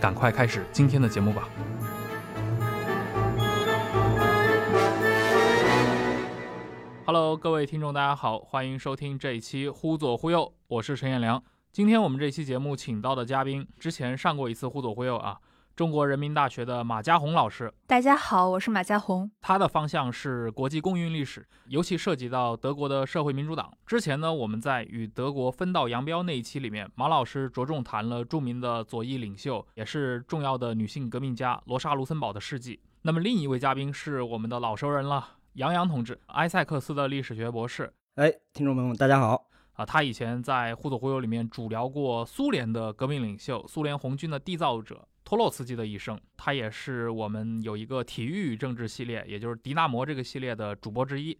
赶快开始今天的节目吧。Hello，各位听众，大家好，欢迎收听这一期《忽左忽右》，我是陈彦良。今天我们这期节目请到的嘉宾，之前上过一次《忽左忽右》啊，中国人民大学的马家红老师。大家好，我是马家红。他的方向是国际公运历史，尤其涉及到德国的社会民主党。之前呢，我们在与德国分道扬镳那一期里面，马老师着重谈了著名的左翼领袖，也是重要的女性革命家罗莎·卢森堡的事迹。那么另一位嘉宾是我们的老熟人了。杨洋同志，埃塞克斯的历史学博士。哎，听众朋友们，大家好啊！他以前在《忽左忽右》里面主聊过苏联的革命领袖、苏联红军的缔造者波洛茨基的一生。他也是我们有一个体育与政治系列，也就是迪纳摩这个系列的主播之一。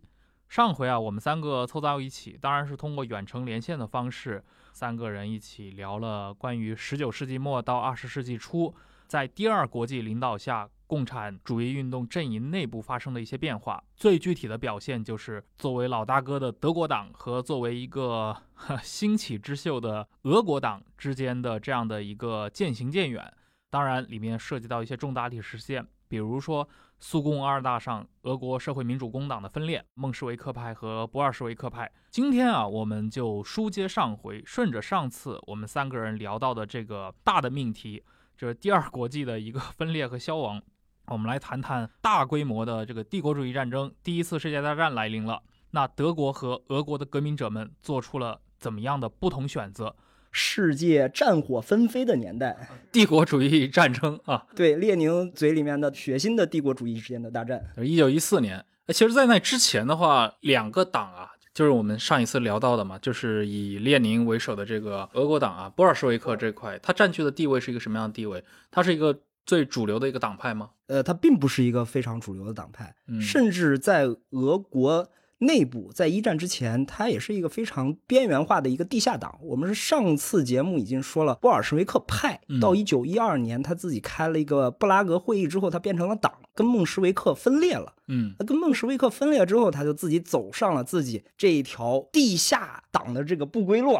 上回啊，我们三个凑到一起，当然是通过远程连线的方式，三个人一起聊了关于19世纪末到20世纪初，在第二国际领导下。共产主义运动阵营内部发生的一些变化，最具体的表现就是作为老大哥的德国党和作为一个 兴起之秀的俄国党之间的这样的一个渐行渐远。当然，里面涉及到一些重大历史事件，比如说苏共二大上俄国社会民主工党的分裂，孟什维克派和布尔什维克派。今天啊，我们就书接上回，顺着上次我们三个人聊到的这个大的命题，就是第二国际的一个分裂和消亡。我们来谈谈大规模的这个帝国主义战争，第一次世界大战来临了。那德国和俄国的革命者们做出了怎么样的不同选择？世界战火纷飞的年代，帝国主义战争啊，对，列宁嘴里面的血腥的帝国主义之间的大战。一九一四年，其实，在那之前的话，两个党啊，就是我们上一次聊到的嘛，就是以列宁为首的这个俄国党啊，布尔什维克这块，它占据的地位是一个什么样的地位？它是一个。最主流的一个党派吗？呃，它并不是一个非常主流的党派，甚至在俄国内部，在一战之前，它也是一个非常边缘化的一个地下党。我们是上次节目已经说了，布尔什维克派到一九一二年，他自己开了一个布拉格会议之后，他变成了党，跟孟什维克分裂了。嗯，跟孟什维克分裂之后，他就自己走上了自己这一条地下党的这个不归路。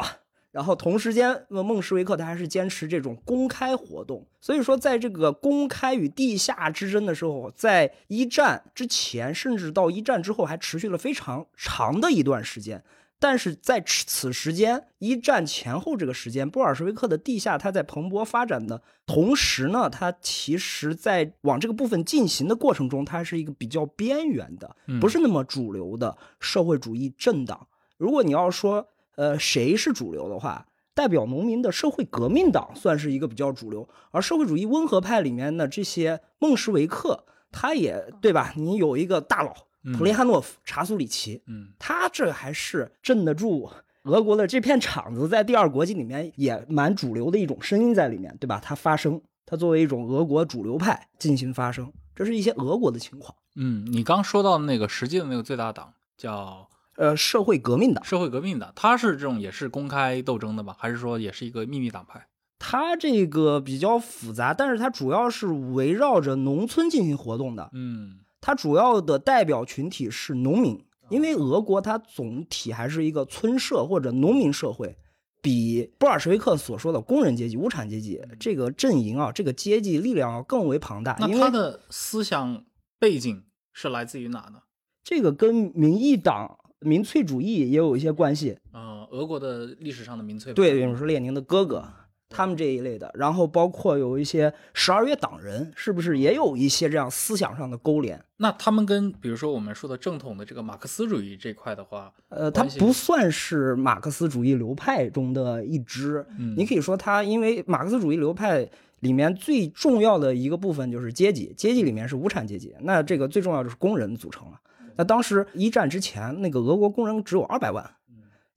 然后同时间，那孟什维克他还是坚持这种公开活动，所以说在这个公开与地下之争的时候，在一战之前，甚至到一战之后，还持续了非常长的一段时间。但是在此时间，一战前后这个时间，布尔什维克的地下它在蓬勃发展的同时呢，它其实在往这个部分进行的过程中，它是一个比较边缘的，不是那么主流的社会主义政党。如果你要说，呃，谁是主流的话，代表农民的社会革命党算是一个比较主流，而社会主义温和派里面的这些孟什维克，他也对吧？你有一个大佬普列汉诺夫、查苏里奇，嗯，他这还是镇得住俄国的这片场子，在第二国际里面也蛮主流的一种声音在里面，对吧？他发声，他作为一种俄国主流派进行发声，这是一些俄国的情况。嗯，你刚说到那个实际的那个最大党叫。呃，社会革命的，社会革命的，他是这种也是公开斗争的吧？还是说也是一个秘密党派？他这个比较复杂，但是它主要是围绕着农村进行活动的。嗯，它主要的代表群体是农民，因为俄国它总体还是一个村社或者农民社会，比布尔什维克所说的工人阶级、无产阶级这个阵营啊，这个阶级力量要更为庞大。那他的思想背景是来自于哪呢？这个跟民意党。民粹主义也有一些关系啊，俄国的历史上的民粹对，比如说列宁的哥哥他们这一类的，然后包括有一些十二月党人，是不是也有一些这样思想上的勾连？那他们跟比如说我们说的正统的这个马克思主义这块的话，呃，它不算是马克思主义流派中的一支。嗯，你可以说它，因为马克思主义流派里面最重要的一个部分就是阶级，阶级里面是无产阶级，那这个最重要就是工人组成了。那当时一战之前，那个俄国工人只有二百万，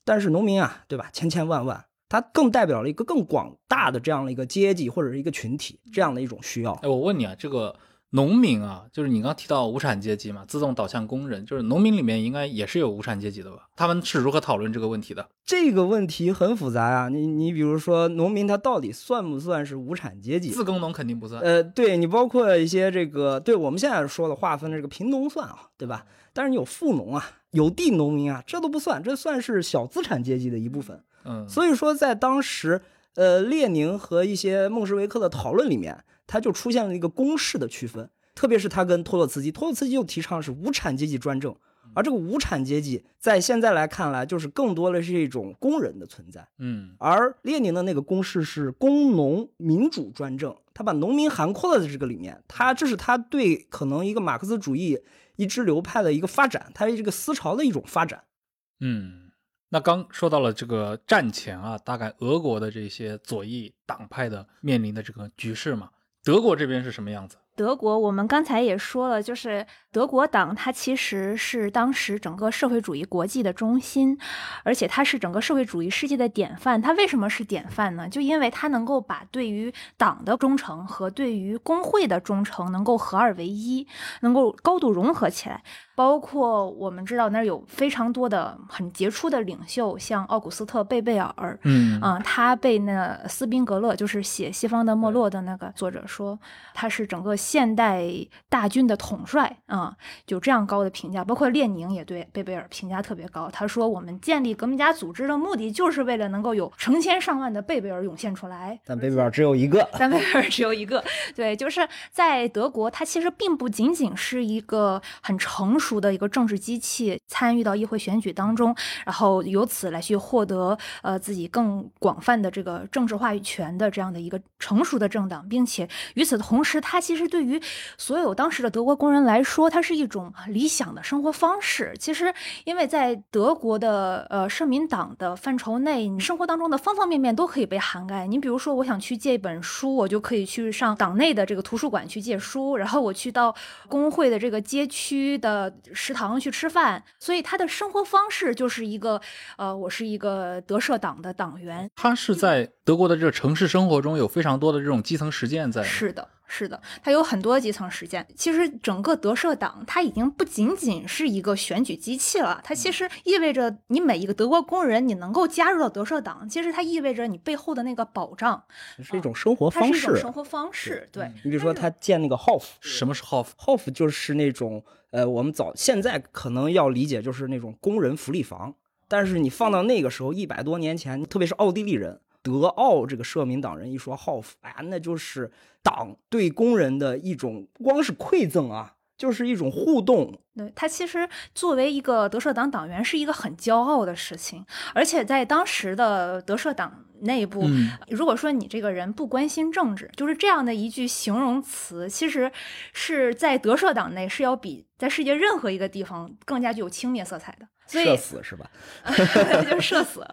但是农民啊，对吧？千千万万。它更代表了一个更广大的这样的一个阶级或者是一个群体这样的一种需要。哎，我问你啊，这个农民啊，就是你刚提到无产阶级嘛，自动导向工人，就是农民里面应该也是有无产阶级的吧？他们是如何讨论这个问题的？这个问题很复杂啊。你你比如说，农民他到底算不算是无产阶级？自耕农肯定不算。呃，对你包括一些这个，对我们现在说的划分的这个贫农算啊，对吧？但是你有富农啊，有地农民啊，这都不算，这算是小资产阶级的一部分。嗯，所以说在当时，呃，列宁和一些孟什维克的讨论里面，他就出现了一个公式的区分，特别是他跟托洛茨基，托洛茨基又提倡是无产阶级专政，而这个无产阶级在现在来看来，就是更多的是一种工人的存在，嗯，而列宁的那个公式是工农民主专政，他把农民涵括在这个里面，他这是他对可能一个马克思主义一支流派的一个发展，他这个思潮的一种发展，嗯。那刚说到了这个战前啊，大概俄国的这些左翼党派的面临的这个局势嘛，德国这边是什么样子？德国，我们刚才也说了，就是德国党，它其实是当时整个社会主义国际的中心，而且它是整个社会主义世界的典范。它为什么是典范呢？就因为它能够把对于党的忠诚和对于工会的忠诚能够合二为一，能够高度融合起来。包括我们知道那儿有非常多的很杰出的领袖，像奥古斯特·贝贝尔，嗯啊，他被那斯宾格勒，就是写《西方的没落》的那个作者说，他是整个现代大军的统帅啊，就这样高的评价。包括列宁也对贝贝尔评价特别高，他说我们建立革命家组织的目的就是为了能够有成千上万的贝贝尔涌现出来。但贝贝尔只有一个，但贝贝尔只有一个。对，就是在德国，他其实并不仅仅是一个很成熟。熟的一个政治机器参与到议会选举当中，然后由此来去获得呃自己更广泛的这个政治话语权的这样的一个成熟的政党，并且与此同时，它其实对于所有当时的德国工人来说，它是一种理想的生活方式。其实，因为在德国的呃社民党的范畴内，你生活当中的方方面面都可以被涵盖。你比如说，我想去借一本书，我就可以去上党内的这个图书馆去借书，然后我去到工会的这个街区的。食堂去吃饭，所以他的生活方式就是一个，呃，我是一个德社党的党员。他是在德国的这个城市生活中有非常多的这种基层实践在。是的。是的，它有很多基层实践。其实整个德社党，它已经不仅仅是一个选举机器了，它其实意味着你每一个德国工人，你能够加入到德社党，其实它意味着你背后的那个保障，是一种生活方式。是一种生活方式，对。你比如说，他建那个 Hof，什么是 Hof？Hof 就是那种，呃，我们早现在可能要理解就是那种工人福利房，但是你放到那个时候，一百多年前，特别是奥地利人。德奥这个社民党人一说浩夫，哎呀，那就是党对工人的一种，不光是馈赠啊，就是一种互动。对他其实作为一个德社党党员是一个很骄傲的事情，而且在当时的德社党内部，如果说你这个人不关心政治，就是这样的一句形容词，其实是在德社党内是要比在世界任何一个地方更加具有轻蔑色彩的。社死是吧？就社死。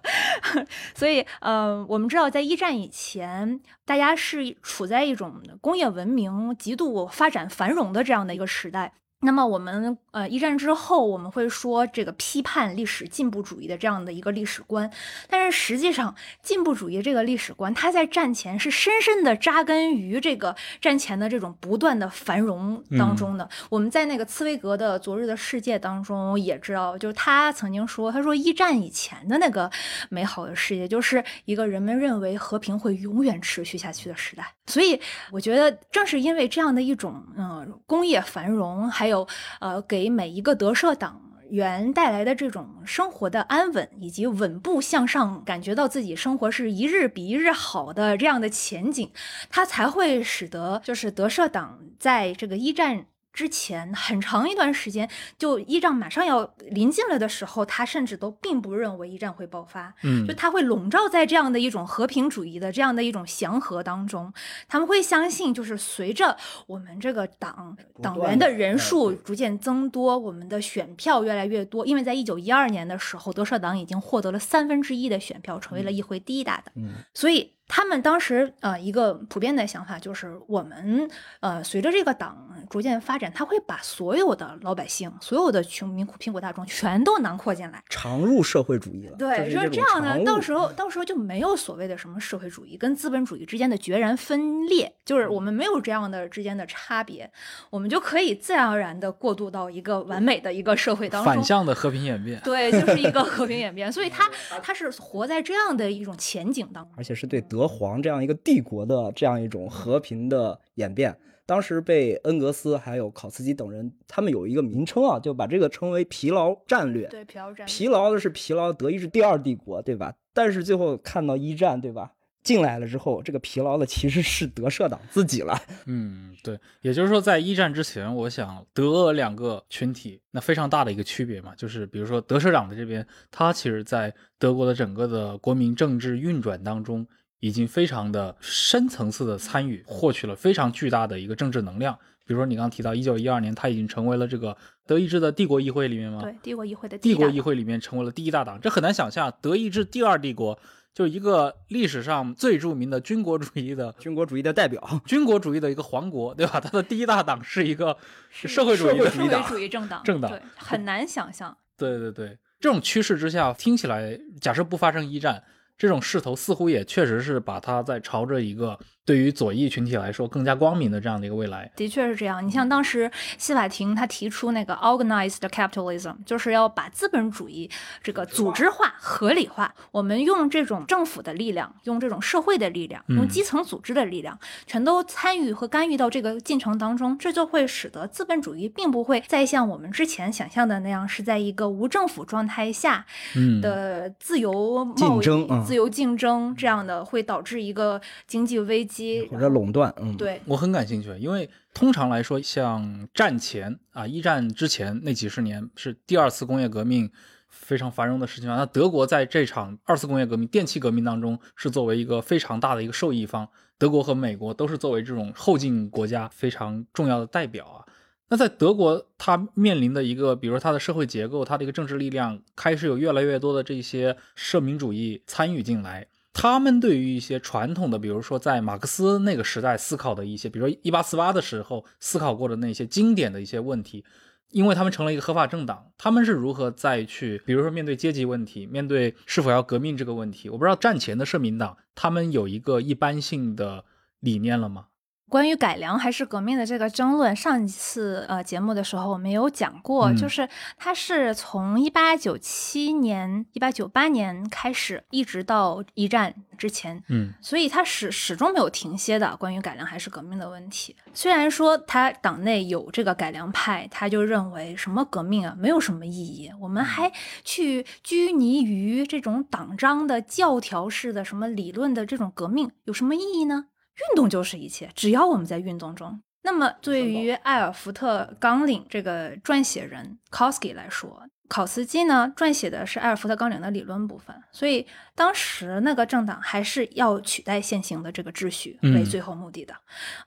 所以，呃，我们知道，在一战以前，大家是处在一种工业文明极度发展繁荣的这样的一个时代。那么我们呃一战之后，我们会说这个批判历史进步主义的这样的一个历史观，但是实际上进步主义这个历史观，它在战前是深深的扎根于这个战前的这种不断的繁荣当中的。我们在那个茨威格的《昨日的世界》当中也知道，就是他曾经说，他说一战以前的那个美好的世界，就是一个人们认为和平会永远持续下去的时代。所以我觉得，正是因为这样的一种嗯工业繁荣，还有呃，给每一个德社党员带来的这种生活的安稳，以及稳步向上，感觉到自己生活是一日比一日好的这样的前景，它才会使得就是德社党在这个一战。之前很长一段时间，就一战马上要临近了的时候，他甚至都并不认为一战会爆发，嗯就他会笼罩在这样的一种和平主义的这样的一种祥和当中。他们会相信，就是随着我们这个党党员的人数逐渐增多，我们的选票越来越多。因为在一九一二年的时候，德社党已经获得了三分之一的选票，成为了议会第一大党。嗯所以他们当时呃一个普遍的想法就是，我们呃随着这个党逐渐发展，他会把所有的老百姓、所有的穷民苦贫苦大众全都囊括进来。常入社会主义了。对，就是这样呢，到时候候到时候就没有所谓的什么社会主义跟资本主义之间的决然分裂，就是我们没有这样的之间的差别，我们就可以自然而然的过渡到一个完美的一个社会当中。反向的和平演变。对，就是一个和平演变，所以他 他是活在这样的一种前景当中。而且是对德皇这样一个帝国的这样一种和平的演变。当时被恩格斯还有考茨基等人，他们有一个名称啊，就把这个称为疲劳战略。对，疲劳战疲劳的是疲劳德意志第二帝国，对吧？但是最后看到一战，对吧？进来了之后，这个疲劳的其实是德社党自己了。嗯，对，也就是说，在一战之前，我想德俄两个群体那非常大的一个区别嘛，就是比如说德社党的这边，他其实在德国的整个的国民政治运转当中，已经非常的深层次的参与，获取了非常巨大的一个政治能量。比如说你刚刚提到，一九一二年，它已经成为了这个德意志的帝国议会里面吗，对帝国议会的第帝国议会里面成为了第一大党，这很难想象，德意志第二帝国就一个历史上最著名的军国主义的军国主义的代表，军国主义的一个皇国，对吧？它的第一大党是一个社会主义的社会主义党主义政党，政党对，很难想象。对对对，这种趋势之下，听起来，假设不发生一战，这种势头似乎也确实是把它在朝着一个对于左翼群体来说更加光明的这样的一个未来。的确是这样。你像当时西法廷他提出那个 organized capitalism，就是要把资本主义这个组织化、合理化。我们用这种政府的力量，用这种社会的力量，嗯用基层组织的力量，全都参与和干预到这个进程当中，这就会使得资本主义并不会再像我们之前想象的那样，是在一个无政府状态下嗯，的自由贸易、竞争嗯自由竞争这样的，会导致一个经济危机。或者垄断，嗯，，对，我很感兴趣，因为通常来说，像战前啊，一战之前那几十年是第二次工业革命非常繁荣的时期啊。那德国在这场二次工业革命、电气革命当中是作为一个非常大的一个受益方，德国和美国都是作为这种后进国家非常重要的代表啊。那在德国，它面临的一个，比如说它的社会结构、它的一个政治力量，开始有越来越多的这些社民主义参与进来。他们对于一些传统的，比如说在马克思那个时代思考的一些，比如说一八四八的时候思考过的那些经典的一些问题，因为他们成了一个合法政党，他们是如何再去，比如说面对阶级问题，面对是否要革命这个问题，我不知道战前的社民党他们有一个一般性的理念了吗？关于改良还是革命的这个争论，上一次呃节目的时候我们有讲过，嗯就是它是从一八九七年、一八九八年开始，一直到一战之前，嗯所以它始始终没有停歇的关于改良还是革命的问题。虽然说他党内有这个改良派，他就认为什么革命啊没有什么意义，我们还去拘泥于这种党章的教条式的什么理论的这种革命有什么意义呢？运动就是一切，只要我们在运动中。那么，对于艾尔福特·纲领这个撰写人 Kosky 来说，考茨基呢撰写的是艾尔福特纲领的理论部分，所以当时那个政党还是要取代现行的这个秩序为嗯最后目的的，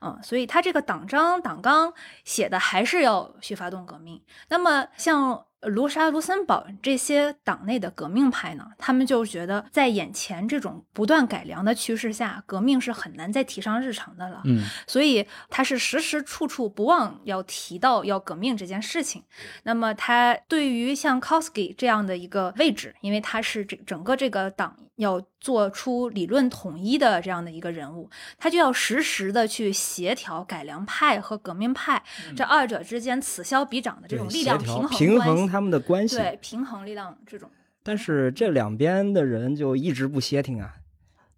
嗯所以他这个党章党纲写的还是要去发动革命。那么像卢沙、卢森堡这些党内的革命派呢，他们就觉得在眼前这种不断改良的趋势下，革命是很难再提上日程的了。嗯所以他是时时处处不忘要提到要革命这件事情。那么他对于像 Kosky 这样的一个位置，因为他是这整个这个党要做出理论统一的这样的一个人物，他就要实时的去协调改良派和革命派、这二者之间此消彼长的这种力量平衡平衡他们的关系。对平衡力量这种。但是这两边的人就一直不歇挺啊。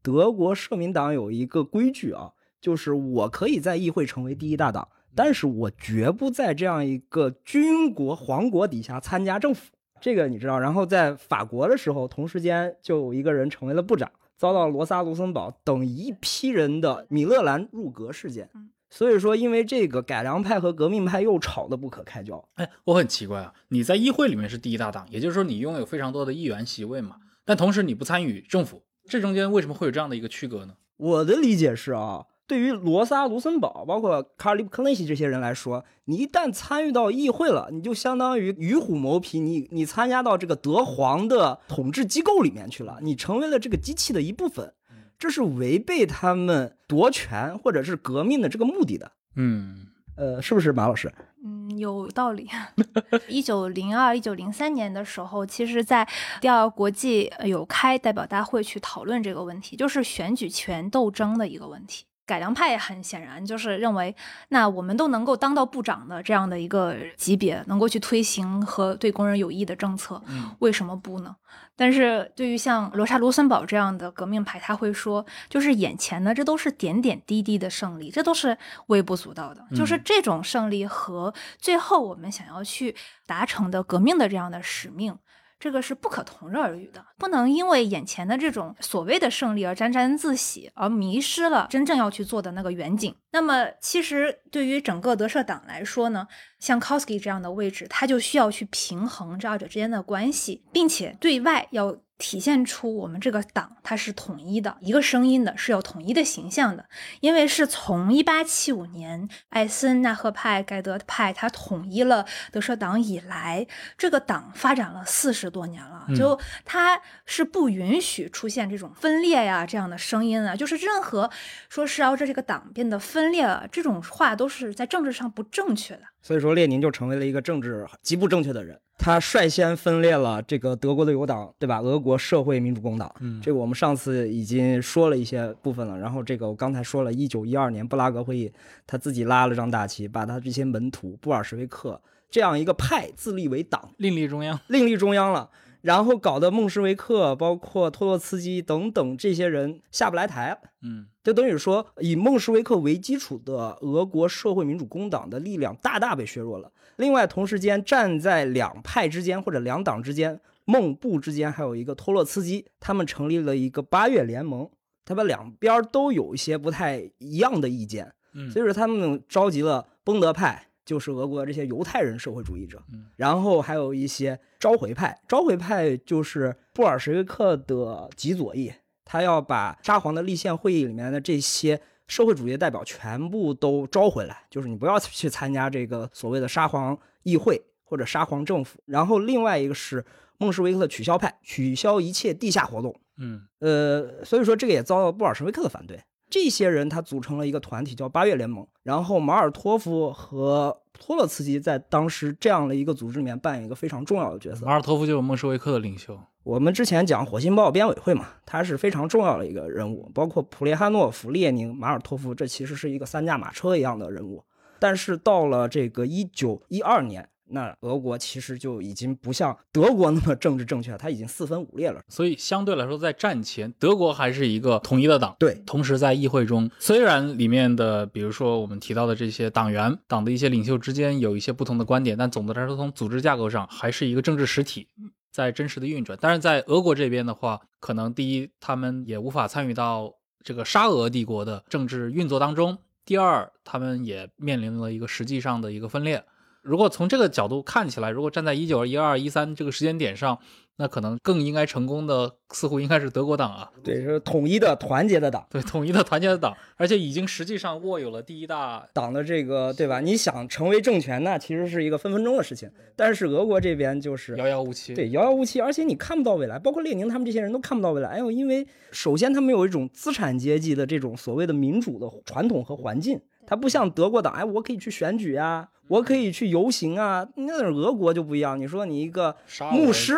德国社民党有一个规矩啊，就是我可以在议会成为第一大党，但是我绝不在这样一个军国皇国底下参加政府。这个你知道。然后在法国的时候，同时间就有一个人成为了部长，遭到罗萨、卢森堡等一批人的米勒兰入阁事件。所以说，因为这个改良派和革命派又吵得不可开交。哎，我很奇怪啊，你在议会里面是第一大党，也就是说你拥有非常多的议员席位嘛，但同时你不参与政府，这中间为什么会有这样的一个区隔呢？我的理解是啊，对于罗萨、卢森堡，包括卡尔利普克林西这些人来说，你一旦参与到议会了，你就相当于与虎谋皮，你你参加到这个德皇的统治机构里面去了，你成为了这个机器的一部分。这是违背他们夺权或者是革命的这个目的的。嗯，呃，是不是马老师？嗯，有道理。一九零二、一九零三年的时候，其实，在第二国际有开代表大会去讨论这个问题，就是选举权斗争的一个问题。改良派很显然就是认为，那我们都能够当到部长的这样的一个级别，能够去推行和对工人有益的政策，为什么不呢？但是对于像罗莎·卢森堡这样的革命派，他会说，就是眼前的这都是点点滴滴的胜利，这都是微不足道的。就是这种胜利和最后我们想要去达成的革命的这样的使命。这个是不可同日而语的，不能因为眼前的这种所谓的胜利而沾沾自喜，而迷失了真正要去做的那个远景。那么，其实对于整个德社党来说呢，像 k o s k i 这样的位置，他就需要去平衡这二者之间的关系，并且对外要。体现出我们这个党它是统一的一个声音的，是有统一的形象的。因为是从一八七五年艾森纳赫派、盖德派他统一了德社党以来，这个党发展了四十多年了，就他是不允许出现这种分裂呀这样的声音啊，就是任何说是要这这个党变得分裂了这种话，都是在政治上不正确的。所以说，列宁就成为了一个政治极不正确的人。他率先分裂了这个德国的友党，对吧？俄国社会民主工党。嗯，这个我们上次已经说了一些部分了。然后这个我刚才说了，一九一二年布拉格会议，他自己拉了张大旗，把他这些门徒布尔什维克这样一个派自立为党，另立中央，另立中央了。然后搞得孟什维克，包括托洛茨基等等这些人下不来台，嗯，就等于说以孟什维克为基础的俄国社会民主工党的力量大大被削弱了。另外，同时间站在两派之间或者两党之间，孟布之间还有一个托洛茨基，他们成立了一个八月联盟，他们两边都有一些不太一样的意见，嗯，所以说他们召集了崩德派。就是俄国这些犹太人社会主义者，然后还有一些召回派。召回派就是布尔什维克的极左翼，他要把沙皇的立宪会议里面的这些社会主义代表全部都招回来，就是你不要 去参加这个所谓的沙皇议会或者沙皇政府。然后另外一个是孟什维克的取消派，取消一切地下活动。嗯，呃，所以说这个也遭到布尔什维克的反对。这些人他组成了一个团体，叫八月联盟。然后马尔托夫和托洛茨基在当时这样的一个组织里面扮演一个非常重要的角色。马尔托夫就是孟什维克的领袖。我们之前讲《火星报》编委会嘛，他是非常重要的一个人物，包括普列哈诺夫、列宁、马尔托夫，这其实是一个三驾马车一样的人物。但是到了这个一九一二年。那俄国其实就已经不像德国那么政治正确，它已经四分五裂了。所以相对来说，在战前，德国还是一个统一的党。对，同时在议会中，虽然里面的，比如说我们提到的这些党员、党的一些领袖之间有一些不同的观点，但总的来说，从组织架构上还是一个政治实体在真实的运转。但是在俄国这边的话，可能第一，他们也无法参与到这个沙俄帝国的政治运作当中；第二，他们也面临了一个实际上的一个分裂。如果从这个角度看起来，如果站在一九一二一三这个时间点上，那可能更应该成功的似乎应该是德国党啊，对，是统一的、团结的党，对，统一的、团结的党，而且已经实际上握有了第一大党的这个，对吧？你想成为政权，那其实是一个分分钟的事情。但是俄国这边就是遥遥无期，对，遥遥无期，而且你看不到未来，包括列宁他们这些人都看不到未来。哎呦，因为首先他们有一种资产阶级的这种所谓的民主的传统和环境。它不像德国党，哎，我可以去选举啊，我可以去游行啊。那俄国就不一样，你说你一个牧师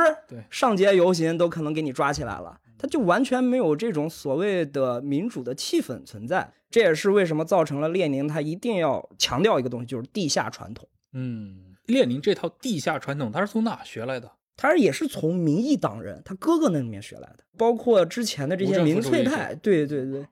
上街游行都可能给你抓起来了，他就完全没有这种所谓的民主的气氛存在。这也是为什么造成了列宁他一定要强调一个东西，就是地下传统。嗯，列宁这套地下传统他是从哪学来的？他也是从民意党人他哥哥那里面学来的，包括之前的这些民粹派，对对对，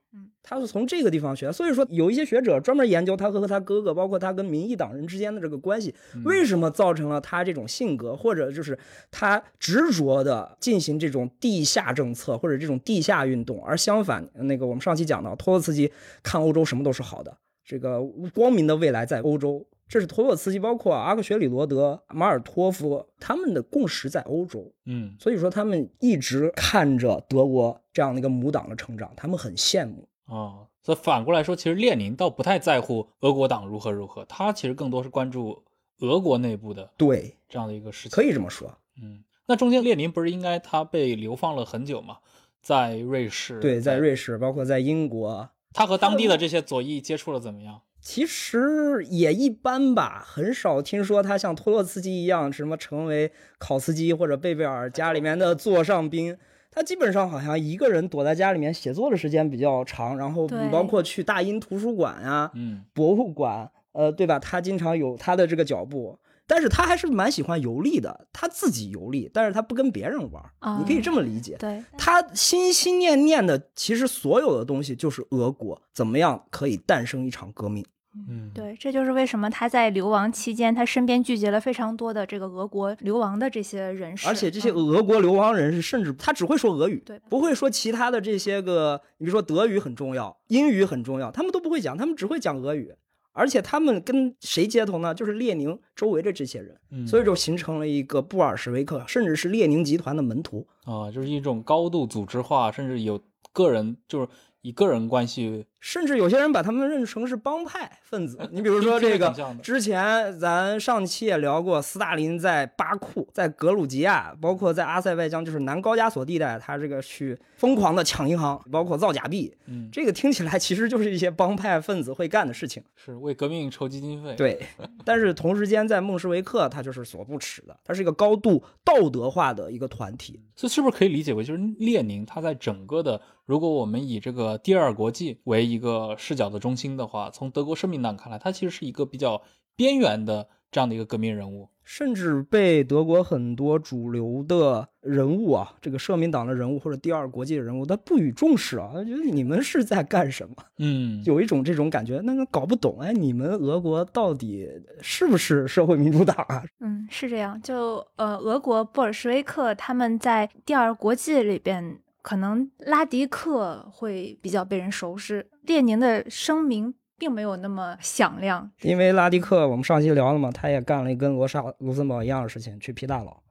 他是从这个地方学。所以说，有一些学者专门研究他和他哥哥，包括他跟民意党人之间的这个关系，为什么造成了他这种性格，或者就是他执着的进行这种地下政策或者这种地下运动，而相反，那个我们上期讲到托洛茨基看欧洲什么都是好的。这个光明的未来在欧洲。这是托洛茨基，包括阿克雪里罗德、马尔托夫他们的共识在欧洲。嗯，所以说他们一直看着德国这样的一个母党的成长，他们很羡慕。哦，所以反过来说，其实列宁倒不太在乎俄国党如何如何，他其实更多是关注俄国内部的对，这样的一个事情。可以这么说。嗯，那中间列宁不是应该他被流放了很久吗？在瑞士，对，在瑞士，包括在英国，他和当地的这些左翼接触了怎么样？其实也一般吧，很少听说他像托洛茨基一样，什么成为考茨基或者贝贝尔家里面的座上宾。他基本上好像一个人躲在家里面写作的时间比较长，然后包括去大英图书馆呀、嗯，博物馆，呃，对吧？他经常有他的这个脚步，但是他还是蛮喜欢游历的，他自己游历，但是他不跟别人玩你可以这么理解。对，他心心念念的，其实所有的东西就是俄国怎么样可以诞生一场革命。嗯，对，这就是为什么他在流亡期间，他身边聚集了非常多的这个俄国流亡的这些人士，而且这些嗯俄国流亡人士，甚至他只会说俄语，对不会说其他的这些个，你比如说德语很重要，英语很重要，他们都不会讲，他们只会讲俄语。而且他们跟谁接头呢？就是列宁周围的这些人，嗯所以就形成了一个布尔什维克，甚至是列宁集团的门徒。啊，就是一种高度组织化，甚至有个人，就是以个人关系，甚至有些人把他们认成是帮派分子。你比如说这个之前咱上期也聊过，斯大林在巴库、在格鲁吉亚，包括在阿塞拜疆，就是南高加索地带，他这个去疯狂的抢银行，包括造假币。嗯，这个听起来其实就是一些帮派分子会干的事情。是为革命筹集经费。，对，但是同时间在孟什维克，他就是所不齿的，他是一个高度道德化的一个团体。这是不是可以理解为，就是列宁他在整个的，如果我们以这个第二国际为一个视角的中心的话，从德国社民党看来，他其实是一个比较边缘的这样的一个革命人物。甚至被德国很多主流的人物啊，这个社民党的人物或者第二国际的人物，他不予重视啊，他觉得你们是在干什么？嗯，有一种这种感觉，那个搞不懂，哎，你们俄国到底是不是社会民主党啊？嗯，是这样。就呃，俄国布尔什维克他们在第二国际里边，可能拉迪克会比较被人熟知，列宁的声名并没有那么响亮。因为拉迪克，我们上期聊了嘛，他也干了一跟罗莎卢森堡一样的事情，去批大佬，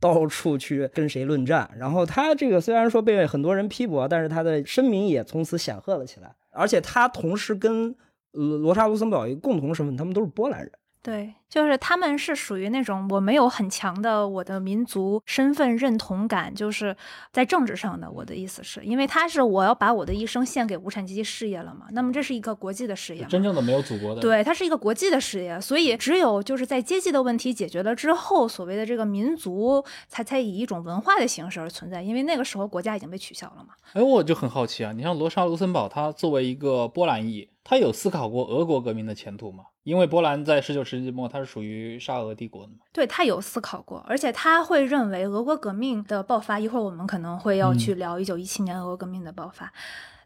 到处去跟谁论战。然后他这个虽然说被很多人批驳，但是他的声名也从此显赫了起来。而且他同时跟呃罗莎卢森堡一个共同身份，他们都是波兰人。对，就是他们是属于那种我没有很强的我的民族身份认同感，就是在政治上的。我的意思是因为他是我要把我的一生献给无产阶级事业了嘛，那么这是一个国际的事业，真正的没有祖国的。，对，它是一个国际的事业，所以只有就是在阶级的问题解决了之后，所谓的这个民族才才以一种文化的形式而存在，因为那个时候国家已经被取消了嘛。哎，我就很好奇啊，你像罗莎卢森堡，他作为一个波兰裔，他有思考过俄国革命的前途吗？因为波兰在十九世纪末，它是属于沙俄帝国的嘛。对他有思考过，而且他会认为俄国革命的爆发，一会儿我们可能会要去聊一九一七年俄国革命的爆发。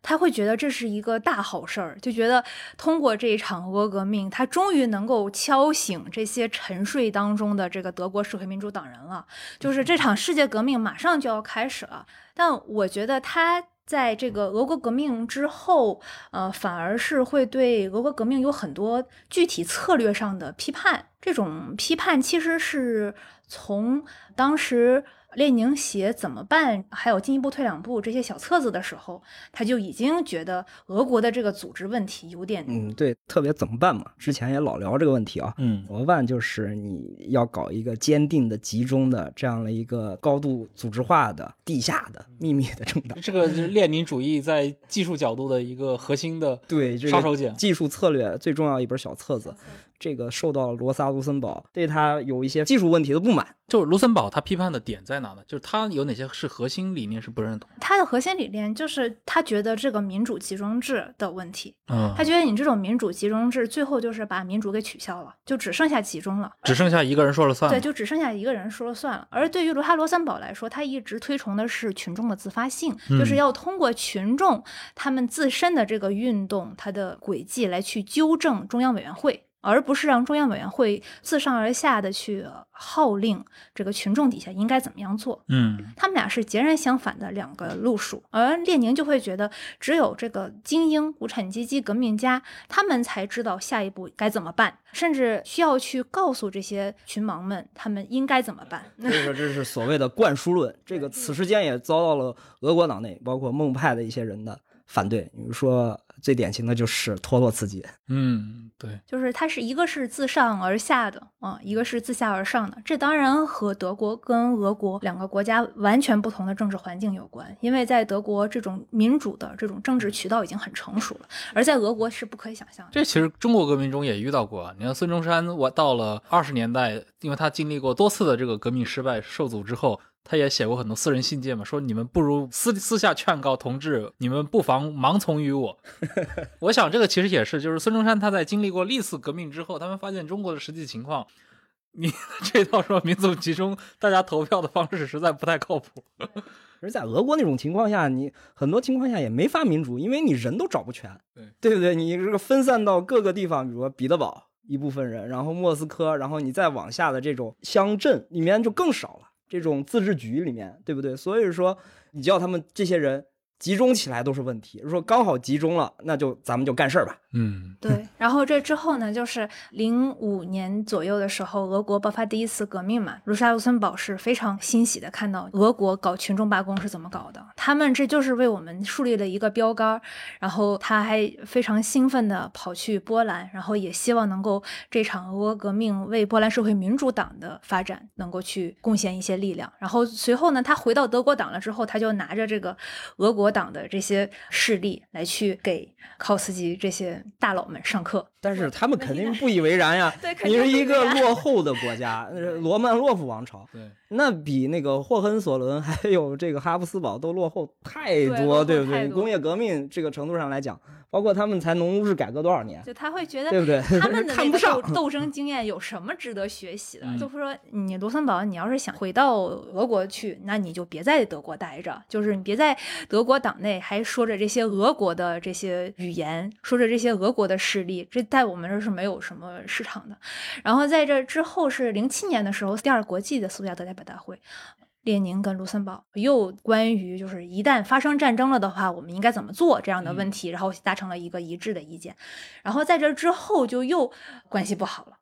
他会觉得这是一个大好事儿，就觉得通过这一场俄国革命，他终于能够敲醒这些沉睡当中的这个德国社会民主党人了。就是这场世界革命马上就要开始了，但我觉得他在这个俄国革命之后，呃，反而是会对俄国革命有很多具体策略上的批判。这种批判其实是从当时列宁写《怎么办》还有《进一步退两步》这些小册子的时候，他就已经觉得俄国的这个组织问题有点嗯，对，特别怎么办嘛？之前也老聊这个问题啊。嗯怎么办？就是你要搞一个坚定的、集中的这样的一个高度组织化的、地下的、秘密的政党。这个就是列宁主义在技术角度的一个核心的对，这个杀手锏。技术策略最重要一本小册子，这个受到了罗萨卢森堡对他有一些技术问题的不满。就是卢森堡他批判的点在哪呢？就是他有哪些是核心理念是不认同？他的核心理念就是他觉得这个民主集中制的问题，嗯他觉得你这种民主集中制最后就是把民主给取消了，就只剩下集中了。只剩下一个人说了算。对，，就只剩下一个人说了算了。而对于罗哈罗森堡来说，他一直推崇的是群众的自发性，就是嗯要通过群众他们自身的这个运动，它的轨迹来去纠正中央委员会。而不是让中央委员会自上而下的去号令这个群众底下应该怎么样做。嗯他们俩是截然相反的两个路数，而列宁就会觉得，只有这个精英、无产阶级革命家，他们才知道下一步该怎么办，甚至需要去告诉这些群盲们，他们应该怎么办。所以说这是所谓的 灌输论，这个此时间也遭到了俄国党内包括孟派的一些人的反对。比如说最典型的就是托洛茨基，嗯，对，就是它是一个是自上而下的啊，一个是自下而上的。这当然和德国跟俄国两个国家完全不同的政治环境有关，因为在德国这种民主的这种政治渠道已经很成熟了，而在俄国是不可以想象的。这其实中国革命中也遇到过啊。你看孙中山，我到了二十年代，因为他经历过多次的这个革命失败受阻之后，他也写过很多私人信件嘛，说你们不如私私下劝告同志，你们不妨盲从于我。我想这个其实也是，就是孙中山他在经历过历次革命之后，他们发现中国的实际情况，你 这套说民族集中大家投票的方式实在不太靠谱。而在俄国那种情况下，你很多情况下也没法民主，因为你人都找不全，对对不对？你这个分散到各个地方，比如说彼得堡一部分人，然后莫斯科，然后你再往下的这种乡镇里面就更少了，这种自治局里面，对不对？所以说，你叫他们这些人集中起来都是问题。说刚好集中了，那就咱们就干事儿吧。嗯，对，然后这之后呢，就是零五年左右的时候，俄国爆发第一次革命嘛。卢沙卢森堡是非常欣喜的看到俄国搞群众罢工是怎么搞的，他们这就是为我们树立了一个标杆。然后他还非常兴奋的跑去波兰，然后也希望能够这场俄国革命为波兰社会民主党的发展能够去贡献一些力量。然后随后呢，他回到德国党了之后，他就拿着这个俄国党的这些势力来去给考斯基这些大佬们上课。但是他们肯定不以为然呀 对，肯你是一个 落后的国家，罗曼洛夫王朝，对，那比那个霍亨索伦还有这个哈布斯堡都落后太对多，对不对？工业革命这个程度上来讲，包括他们才农奴制改革多少年，就他会觉得对不对？他们的 那个斗。斗争经验有什么值得学习的？嗯就是说，你罗森堡，你要是想回到俄国去，那你就别在德国待着，就是你别在德国党内还说着这些俄国的这些语言，说着这些俄国的势力，这在我们这儿是没有什么市场的。然后在这之后是零七年的时候，第二国际的苏加德代表大会。列宁跟卢森堡又关于就是一旦发生战争了的话，我们应该怎么做这样的问题，然后达成了一个一致的意见。然后在这之后就又关系不好了，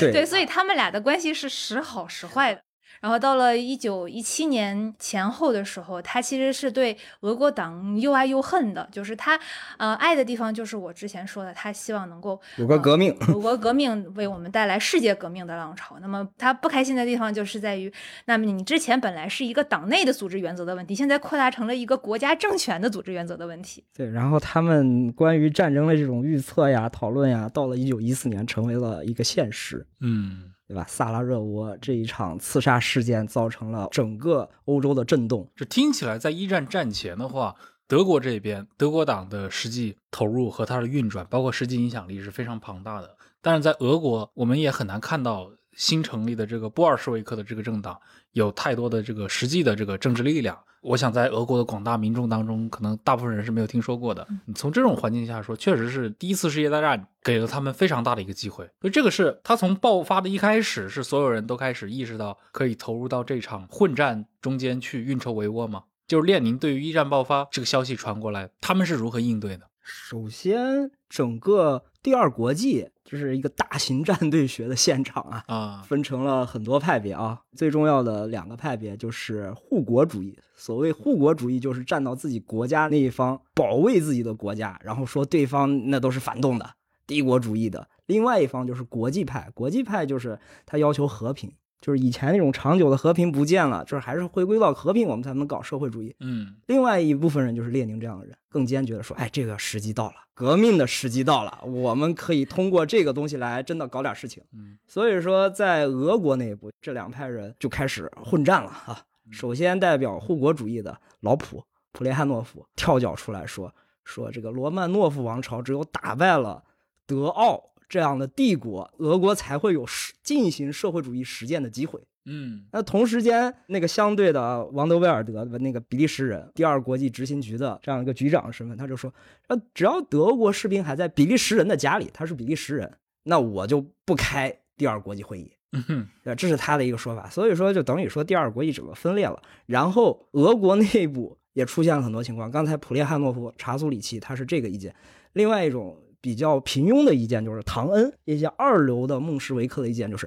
对 对，所以他们俩的关系是时好时坏的。然后到了一九一七年前后的时候，他其实是对俄国党又爱又恨的，就是他呃爱的地方就是我之前说的，他希望能够俄国革命，俄国革命为我们带来世界革命的浪潮。那么他不开心的地方就是在于，那么你之前本来是一个党内的组织原则的问题，现在扩大成了一个国家政权的组织原则的问题。对，然后他们关于战争的这种预测呀、讨论呀，到了一九一四年成为了一个现实，嗯，对吧？萨拉热窝这一场刺杀事件造成了整个欧洲的震动，这听起来在一战战前的话，德国这边德国党的实际投入和它的运转，包括实际影响力是非常庞大的。但是在俄国，我们也很难看到新成立的这个布尔什维克的这个政党有太多的这个实际的这个政治力量。我想在俄国的广大民众当中，可能大部分人是没有听说过的。你从这种环境下说，确实是第一次世界大战给了他们非常大的一个机会。所以这个是他从爆发的一开始，是所有人都开始意识到可以投入到这场混战中间去运筹帷幄吗？就是列宁对于一战爆发这个消息传过来，他们是如何应对的？首先，整个第二国际就是一个大型战队学的现场啊，啊，分成了很多派别啊。最重要的两个派别就是护国主义。所谓护国主义，就是站到自己国家那一方，保卫自己的国家，然后说对方那都是反动的、帝国主义的。另外一方就是国际派，国际派就是他要求和平，就是以前那种长久的和平不见了，就是还是回归到和平，我们才能搞社会主义。嗯另外一部分人就是列宁这样的人，更坚决的说，哎，这个时机到了，革命的时机到了，我们可以通过这个东西来真的搞点事情。嗯所以说，在俄国内部，这两派人就开始混战了啊。首先，代表护国主义的老普普列汉诺夫跳脚出来说，说这个罗曼诺夫王朝只有打败了德奥这样的帝国，俄国才会有实进行社会主义实践的机会。嗯那同时间，那个相对的王德威尔德的那个比利时人，第二国际执行局的这样一个局长身份，他就说，呃，只要德国士兵还在比利时人的家里，他是比利时人，那我就不开第二国际会议。嗯哼，对，这是他的一个说法。所以说，就等于说第二国际整个分裂了。然后俄国内部也出现了很多情况。刚才普列汉诺夫、查苏里奇他是这个意见。另外一种比较平庸的意见就是唐恩一些二流的孟什维克的意见就是，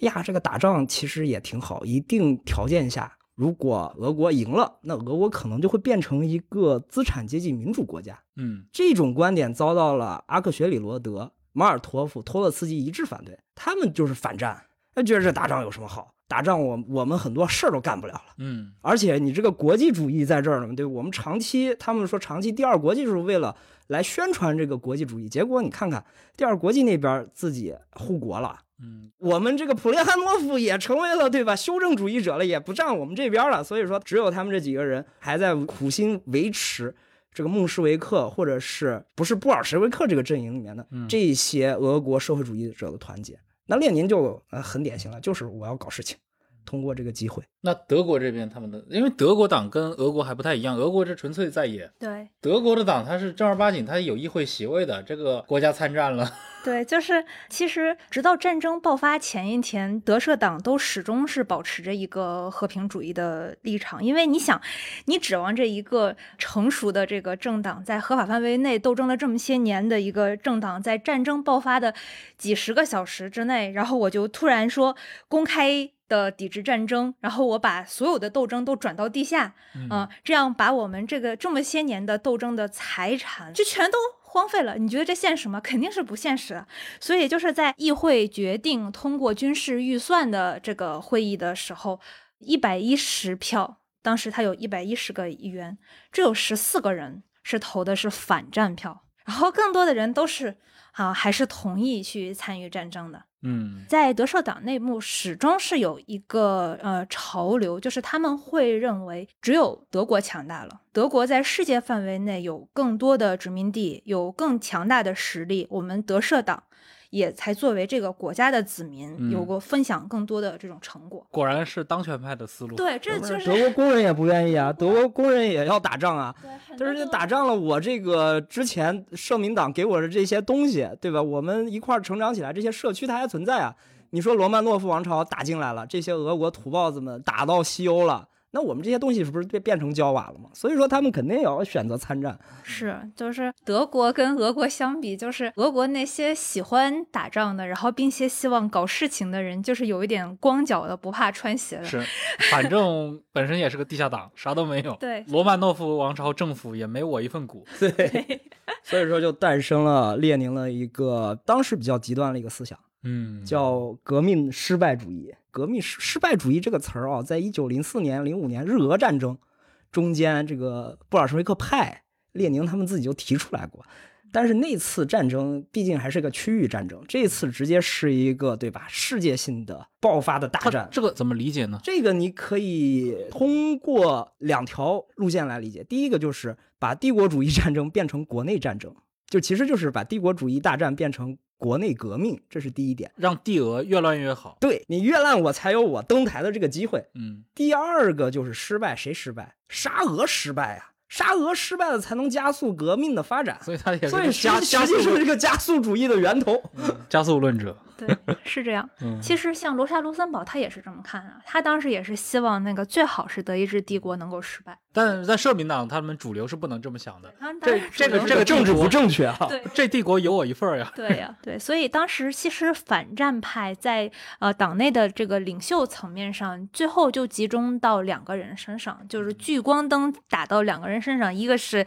哎呀，这个打仗其实也挺好，一定条件下，如果俄国赢了，那俄国可能就会变成一个资产阶级民主国家。嗯这种观点遭到了阿克雪里罗德、马尔托夫、托洛茨基一致反对，他们就是反战，他觉得这打仗有什么好？打仗我我们很多事儿都干不了了，嗯而且你这个国际主义在这儿呢，对我们长期他们说长期第二国际就是为了来宣传这个国际主义，结果你看看第二国际那边自己护国了。嗯我们这个普列汉诺夫也成为了对吧修正主义者了，也不站我们这边了。所以说，只有他们这几个人还在苦心维持这个孟什维克或者是不是布尔什维克这个阵营里面的嗯这些俄国社会主义者的团结。那列宁就很典型了，就是我要搞事情，通过这个机会。那德国这边他们的，因为德国党跟俄国还不太一样，俄国这纯粹在野，对德国的党它是正儿八经，它有议会席位的，这个国家参战了，对，就是其实直到战争爆发前一天，德社党都始终是保持着一个和平主义的立场，因为你想，你指望这一个成熟的这个政党，在合法范围内斗争了这么些年的一个政党，在战争爆发的几十个小时之内，然后我就突然说公开。的抵制战争，然后我把所有的斗争都转到地下，嗯啊、这样把我们这个这么些年的斗争的财产就全都荒废了。你觉得这现实吗？肯定是不现实啊。所以就是在议会决定通过军事预算的这个会议的时候，一百一十票，当时他有一百一十个议员，只有十四个人是投的是反战票，然后更多的人都是啊还是同意去参与战争的。嗯在德社党内部始终是有一个呃潮流，就是他们会认为只有德国强大了，德国在世界范围内有更多的殖民地，有更强大的实力，我们德社党也才作为这个国家的子民，嗯有过分享更多的这种成果。果然是当权派的思路。对，这不就是是德国工人也不愿意啊，德国工人也要打仗啊。对，但是多都打仗了，我这个之前社民党给我的这些东西，对吧？我们一块儿成长起来，这些社区它还存在啊。你说罗曼诺夫王朝打进来了，这些俄国土豹子们打到西欧了，那我们这些东西是不是变变成焦瓦了吗？所以说他们肯定也要选择参战。是，就是德国跟俄国相比，就是俄国那些喜欢打仗的，然后并且希望搞事情的人，就是有一点光脚的，不怕穿鞋的。是，反正本身也是个地下党，啥都没有。对罗曼诺夫王朝政府也没我一份股。对，所以说就诞生了列宁的一个当时比较极端的一个思想。嗯，叫革命失败主义。革命失失败主义这个词儿啊，在一九零四年、零五年日俄战争中间，这个布尔什维克派、列宁他们自己就提出来过。但是那次战争毕竟还是个区域战争，这次直接是一个对吧世界性的爆发的大战。这个怎么理解呢？这个你可以通过两条路线来理解。第一个就是把帝国主义战争变成国内战争，就其实就是把帝国主义大战变成国内革命，这是第一点。让帝俄越乱越好。对你越烂，我才有我登台的这个机会。嗯第二个就是失败，谁失败？沙俄失败啊！沙俄失败了，才能加速革命的发展。所以他也是所以个加实实际加速是这个加速主义的源头。加速论者。对，是这样。嗯，其实像罗莎·卢森堡，他也是这么看啊。他当时也是希望那个最好是德意志帝国能够失败。但在社民党，他们主流是不能这么想的。当这然这个这个政治不正确啊！对。这帝国有我一份儿呀。对呀、对，所以当时其实反战派在呃党内的这个领袖层面上，最后就集中到两个人身上，就是聚光灯打到两个人身上，一个是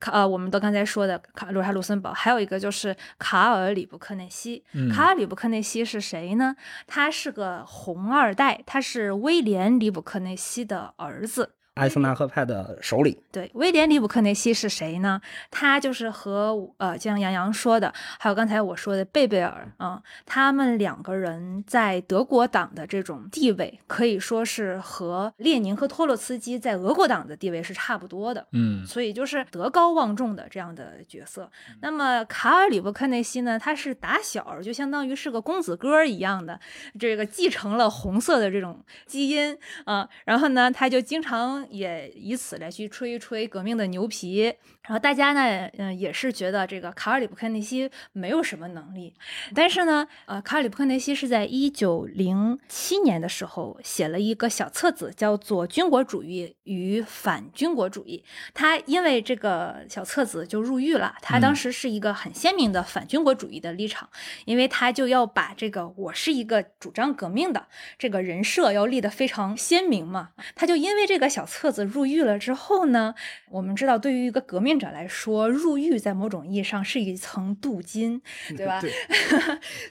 卡呃我们都刚才说的卡罗莎·卢森堡，还有一个就是卡尔·里布克内西。嗯卡尔·里布克内西是谁呢？他是个红二代，他是威廉·里布克内西的儿子。艾森纳赫派的首领，对，威廉·里布克内西是谁呢？他就是和呃，就像杨洋说的，还有刚才我说的贝贝尔啊、他们两个人在德国党的这种地位，可以说是和列宁和托洛茨基在俄国党的地位是差不多的。嗯所以就是德高望重的这样的角色。那么卡尔·里布克内西呢，他是打小就相当于是个公子哥儿一样的，这个继承了红色的这种基因啊、然后呢，他就经常方也以此来去吹一吹革命的牛皮，然后大家呢，嗯，也是觉得这个卡尔里布克内西没有什么能力。但是呢，呃，卡尔里布克内西是在一九零七年的时候写了一个小册子，叫做《军国主义与反军国主义》。他因为这个小册子就入狱了。他当时是一个很鲜明的反军国主义的立场，因为他就要把这个我是一个主张革命的这个人设要立得非常鲜明嘛。他就因为这个小册子入狱了之后呢，我们知道，对于一个革命者来说，入狱在某种意义上是一层镀金，对吧？对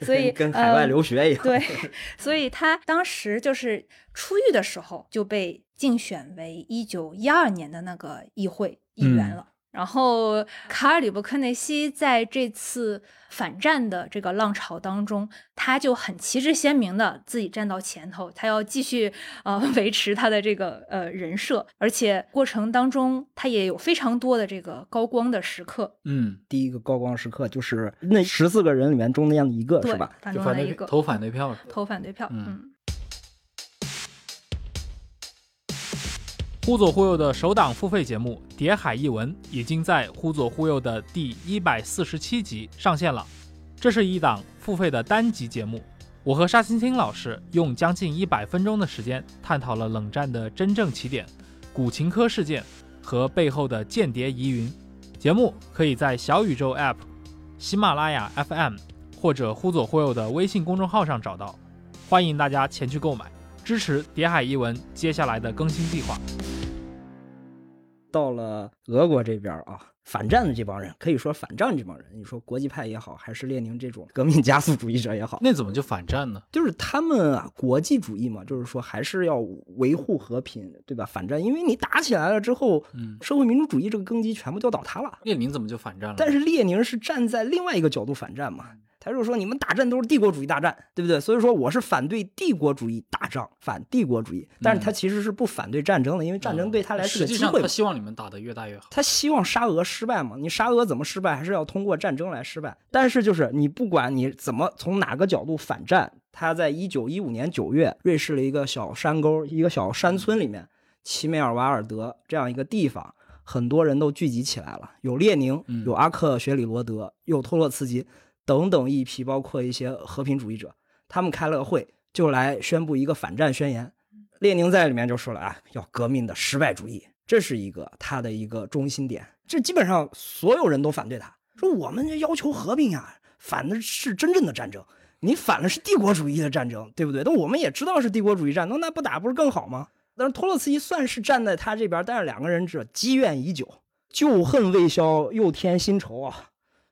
所以跟海外呃留学一样。对，所以他当时就是出狱的时候就被竞选为一九一二年的那个议会议员嗯了。然后卡尔里布科内西在这次反战的这个浪潮当中，他就很旗帜鲜明的自己站到前头，他要继续呃 维持他的这个呃人设，而且过程当中他也有非常多的这个高光的时刻，嗯，第一个高光时刻就是那十四个人里面中间的一个，是吧？，反就反对投反对票投反对票，嗯忽左忽右的首档付费节目《谍海译文》已经在忽左忽右的第一百四十七集上线了。这是一档付费的单集节目，我和沙青青老师用将近一百分钟的时间，探讨了冷战的真正起点、古琴科事件和背后的间谍疑云。节目可以在小宇宙 App、喜马拉雅 FM 或者忽左忽右的微信公众号上找到，欢迎大家前去购买，支持《谍海译文》接下来的更新计划。到了俄国这边啊，反战的这帮人，可以说反战这帮人，你说国际派也好，还是列宁这种革命加速主义者也好，那怎么就反战呢？就是他们啊，国际主义嘛，就是说还是要维护和平，对吧？反战，因为你打起来了之后，嗯，社会民主主义这个根基全部就倒塌了。列宁怎么就反战了？但是列宁是站在另外一个角度反战嘛，他就说你们打战都是帝国主义大战，对不对？所以说我是反对帝国主义打仗，反帝国主义。但是他其实是不反对战争的，因为战争对他来是个机会嘛。上他希望你们打得越大越好。他希望沙俄失败嘛？你沙俄怎么失败，还是要通过战争来失败。但是就是你不管你怎么从哪个角度反战，他在一九一五年九月，瑞士的一个小山沟、一个小山村里面，齐美尔瓦尔德这样一个地方，很多人都聚集起来了，有列宁嗯，有阿克雪里罗德，有托洛茨基等等一批，包括一些和平主义者，他们开了个会，就来宣布一个反战宣言。列宁在里面就说了啊，要革命的失败主义，这是一个他的一个中心点。这基本上所有人都反对他，说我们要求和平呀，反的是真正的战争，你反的是帝国主义的战争，对不对？那我们也知道是帝国主义战争，那不打不是更好吗？但是托洛茨基算是站在他这边，但是两个人这积怨已久，旧恨未消，又添新仇啊。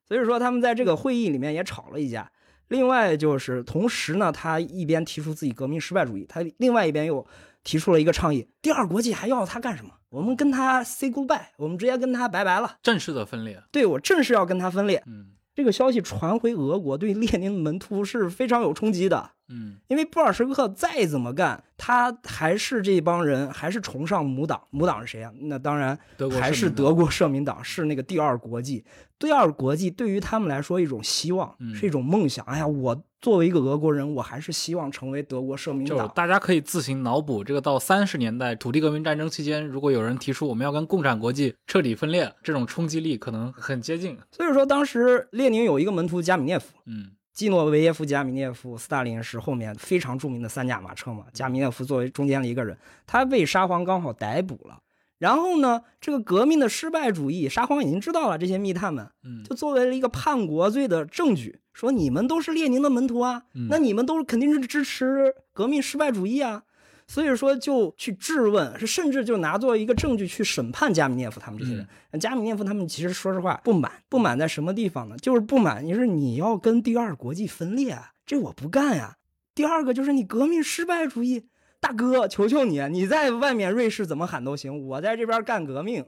所以说他们在这个会议里面也吵了一架。另外就是同时呢，他一边提出自己革命失败主义，他另外一边又提出了一个倡议：第二国际还要他干什么？我们跟他 say goodbye，我们直接跟他拜拜了。正式的分裂，对我正式要跟他分裂。嗯这个消息传回俄国，对列宁门徒是非常有冲击的。嗯因为布尔什维克再怎么干，他还是这帮人还是崇尚母党。母党是谁啊？那当然还是德国社民党，是那个第二国际。第二国际对于他们来说一种希望，嗯是一种梦想。哎呀，我作为一个俄国人，我还是希望成为德国社民就党。大家可以自行脑补，这个到三十年代土地革命战争期间，如果有人提出我们要跟共产国际彻底分裂，这种冲击力可能很接近。所以说，当时列宁有一个门徒加米涅夫，嗯基诺维耶夫、加米涅夫、斯大林是后面非常著名的三驾马车嘛。加米涅夫作为中间的一个人，他被沙皇刚好逮捕了。然后呢，这个革命的失败主义，沙皇已经知道了，这些密探们嗯就作为了一个叛国罪的证据，说你们都是列宁的门徒啊，嗯那你们都是肯定是支持革命失败主义啊。所以说就去质问，是甚至就拿作一个证据去审判加米涅夫他们这些人。加米涅夫他们其实说实话不满，不满在什么地方呢？就是不满你是你要跟第二国际分裂啊，这我不干呀。第二个就是你革命失败主义，大哥，求求你，你在外面瑞士怎么喊都行，我在这边干革命。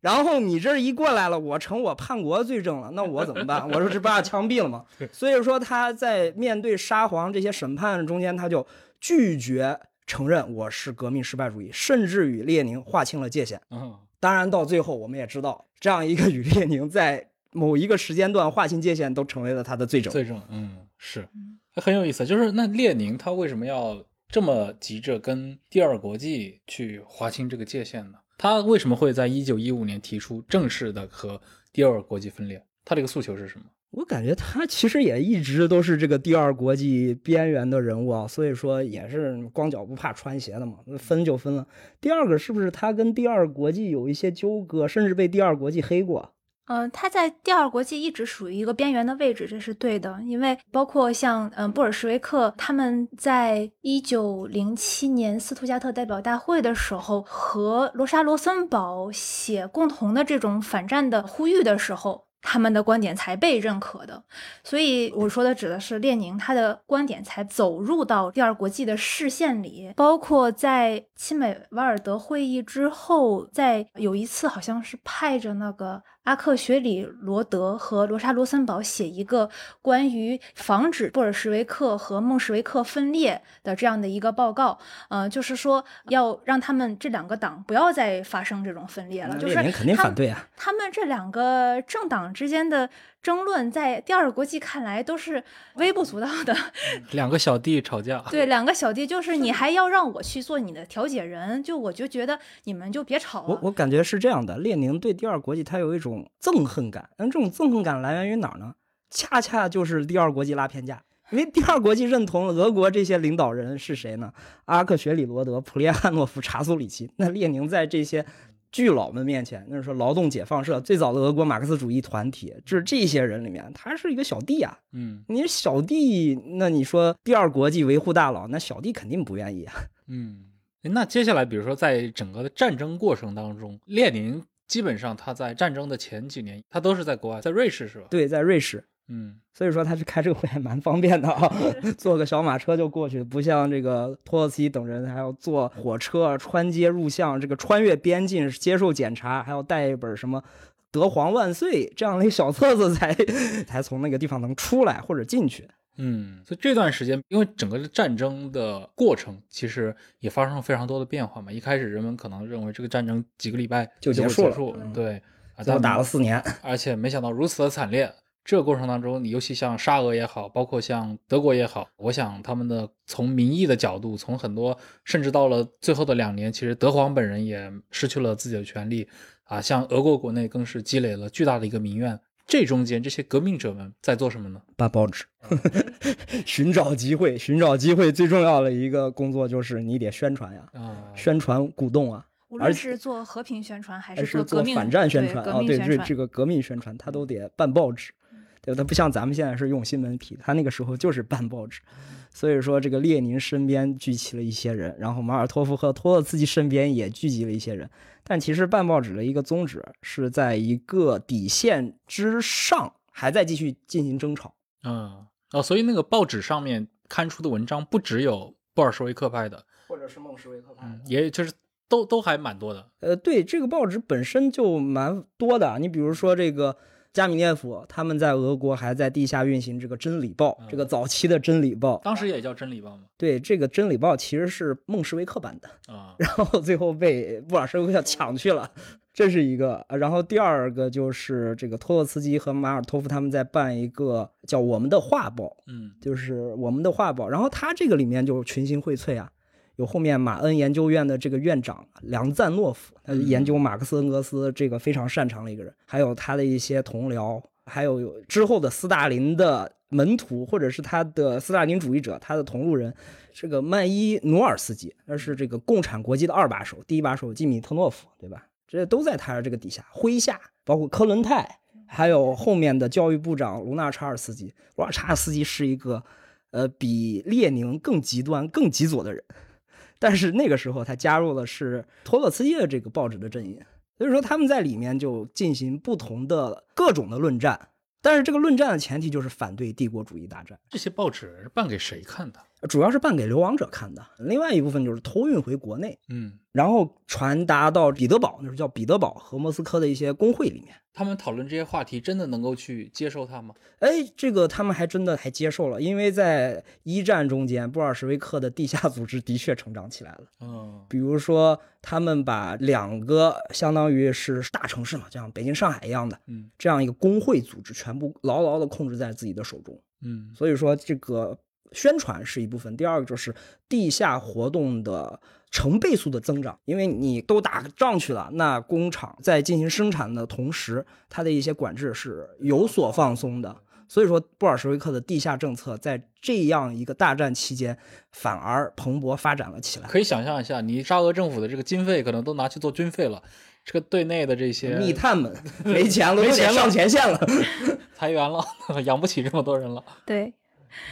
然后你这一过来了，我成我叛国罪证了，那我怎么办？我说这不要枪毙了吗？所以说他在面对沙皇这些审判中间，他就拒绝承认我是革命失败主义，甚至与列宁划清了界限。嗯当然，到最后我们也知道，这样一个与列宁在某一个时间段划清界限，都成为了他的罪证。罪证，嗯是很有意思。就是那列宁他为什么要这么急着跟第二国际去划清这个界限呢？他为什么会在一九一五年提出正式的和第二国际分裂？他这个诉求是什么？我感觉他其实也一直都是这个第二国际边缘的人物啊，所以说也是光脚不怕穿鞋的嘛，分就分了。第二个是不是他跟第二国际有一些纠葛，甚至被第二国际黑过？嗯，他在第二国际一直属于一个边缘的位置，这是对的。因为包括像嗯布尔什维克他们在一九零七年斯图加特代表大会的时候，和罗莎罗森堡写共同的这种反战的呼吁的时候。他们的观点才被认可的，所以我说的指的是列宁，他的观点才走入到第二国际的视线里。包括在亲美瓦尔德会议之后，在有一次好像是派着那个阿克雪里罗德和罗莎罗森堡写一个关于防止布尔什维克和孟什维克分裂的这样的一个报告，呃，就是说要让他们这两个党不要再发生这种分裂了。就是列宁肯定反对啊，他们这两个政党。之间的争论，在第二国际看来都是微不足道的。两个小弟吵架，对，两个小弟就是你还要让我去做你的调解人，就我就觉得你们就别吵了。我我感觉是这样的，列宁对第二国际他有一种憎恨感，那这种憎恨感来源于哪儿呢？恰恰就是第二国际拉偏架，因为第二国际认同俄国这些领导人是谁呢？阿克雪里罗德、普列汉诺夫、查苏里奇。那列宁在这些。巨佬们面前，那是说劳动解放社最早的俄国马克思主义团体，就是这些人里面，他是一个小弟啊。嗯，你小弟，那你说第二国际维护大佬，那小弟肯定不愿意啊。嗯，那接下来，比如说在整个的战争过程当中，列宁基本上他在战争的前几年，他都是在国外，在瑞士是吧？对，在瑞士。嗯，所以说他去开这个会还蛮方便的啊，坐个小马车就过去，不像这个托洛茨基等人还要坐火车穿街入巷，这个穿越边境接受检查，还要带一本什么“德皇万岁”这样的小册子才才从那个地方能出来或者进去。嗯，所以这段时间，因为整个战争的过程其实也发生了非常多的变化嘛。一开始人们可能认为这个战争几个礼拜就结束了，对，后打了四年，而且没想到如此的惨烈。这个过程当中，你尤其像沙俄也好，包括像德国也好，我想他们的从民意的角度，从很多甚至到了最后的两年，其实德皇本人也失去了自己的权利啊。像俄国国内更是积累了巨大的一个民怨。这中间这些革命者们在做什么呢？办报纸，寻找机会，寻找机会。最重要的一个工作就是你得宣传呀，啊，宣传鼓动啊。无论是做和平宣传还是做反战宣传啊，对这这个革命宣传，他都得办报纸。对，他不像咱们现在是用新闻批，他那个时候就是办报纸。所以说，这个列宁身边聚齐了一些人，然后马尔托夫和托洛茨基身边也聚集了一些人。但其实办报纸的一个宗旨是在一个底线之上，还在继续进行争吵。嗯，哦，所以那个报纸上面刊出的文章不只有布尔什维克派的，或者是孟什维克派，也就是都都还蛮多的。呃，对，这个报纸本身就蛮多的。你比如说这个。加米涅夫他们在俄国还在地下运行这个《真理报》，这个早期的《真理报》，当时也叫《真理报》吗？对，这个《真理报》其实是孟什维克版的啊，然后最后被布尔什维克抢去了，这是一个。然后第二个就是这个托洛茨基和马尔托夫他们在办一个叫《我们的画报》，嗯，就是《我们的画报》，然后他这个里面就群星荟萃啊。有后面马恩研究院的这个院长梁赞诺夫，他研究马克思恩格斯这个非常擅长的一个人，还有他的一些同僚，还有之后的斯大林的门徒或者是他的斯大林主义者，他的同路人，这个曼伊努尔斯基，那是这个共产国际的二把手，第一把手季米特诺夫，对吧？这都在他的这个底下麾下，包括科伦泰，还有后面的教育部长卢纳查尔斯基。卢纳查尔斯基是一个，呃，比列宁更极端、更极左的人。但是那个时候，他加入的是托洛茨基的这个报纸的阵营，所以说他们在里面就进行不同的各种的论战。但是这个论战的前提就是反对帝国主义大战。这些报纸是办给谁看的？主要是办给流亡者看的，另外一部分就是偷运回国内，嗯，然后传达到彼得堡，那是叫彼得堡和莫斯科的一些工会里面。他们讨论这些话题，真的能够去接受它吗？哎，这个他们还真的还接受了，因为在一战中间，布尔什维克的地下组织的确成长起来了。嗯，比如说他们把两个相当于是大城市嘛，像北京、上海一样的，嗯，这样一个工会组织全部牢牢的控制在自己的手中。嗯，所以说这个。宣传是一部分，第二个就是地下活动的成倍速的增长，因为你都打仗去了，那工厂在进行生产的同时，它的一些管制是有所放松的。所以说，布尔什维克的地下政策在这样一个大战期间，反而蓬勃发展了起来。可以想象一下，你沙俄政府的这个经费可能都拿去做军费了，这个对内的这些密探们没钱了，没钱上前线了。裁员了，养不起这么多人了。对，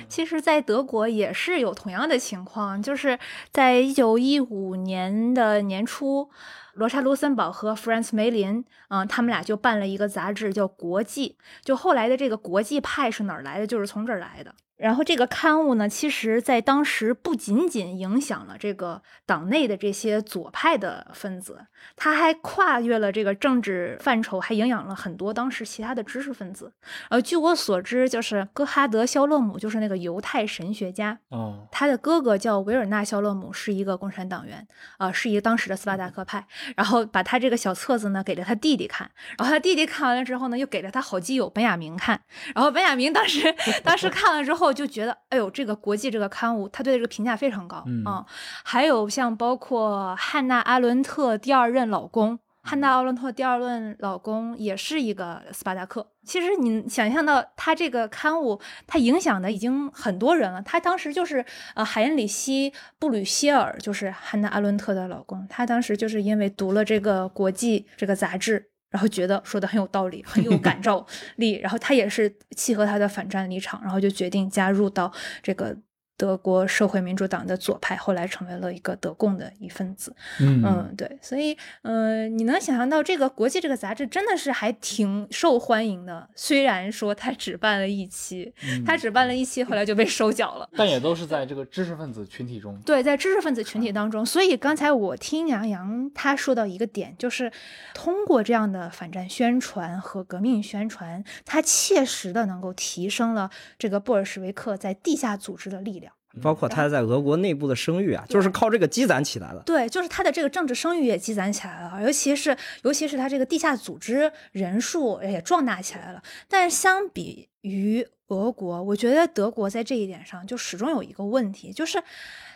其实，在德国也是有同样的情况，就是在一九一五年的年初，罗莎·卢森堡和弗兰茨·梅林，嗯，他们俩就办了一个杂志，叫《国际》。就后来的这个国际派是哪儿来的？就是从这儿来的。然后这个刊物呢，其实在当时不仅仅影响了这个党内的这些左派的分子，它还跨越了这个政治范畴，还影响了很多当时其他的知识分子。呃，据我所知，就是戈哈德·肖勒姆，就是那个犹太神学家，哦，他的哥哥叫维尔纳·肖勒姆，是一个共产党员，啊、是一个当时的斯巴达克派。然后把他这个小册子呢给了他弟弟看，然后他弟弟看完了之后呢，又给了他好基友本雅明看。然后本雅明当时当时看了之后就觉得，哎呦，这个国际这个刊物，他对这个评价非常高嗯啊、还有像包括汉娜·阿伦特第二任老公。汉娜·阿伦特第二任老公也是一个斯巴达克。其实你想象到他这个刊物，他影响的已经很多人了。他当时就是呃，海因里希·布吕歇尔，就是汉娜·阿伦特的老公。他当时就是因为读了这个《国际》这个杂志，然后觉得说的很有道理，很有感 召力，然后他也是契合他的反战立场，然后就决定加入到这个德国社会民主党的左派，后来成为了一个德共的一份子。嗯嗯，对，所以，呃，你能想象到这个《国际》这个杂志真的是还挺受欢迎的，虽然说它只办了一期，它只办了一期，后来就被收缴了。但也都是在这个知识分子群体中。对，在知识分子群体当中，所以刚才我听杨洋他说到一个点，就是通过这样的反战宣传和革命宣传，它切实的能够提升了这个布尔什维克在地下组织的力量。包括他在俄国内部的声誉啊，就是靠这个积攒起来的。对，就是他的这个政治声誉也积攒起来了，尤其是尤其是他这个地下组织人数也壮大起来了。但是相比于俄国，我觉得德国在这一点上就始终有一个问题，就是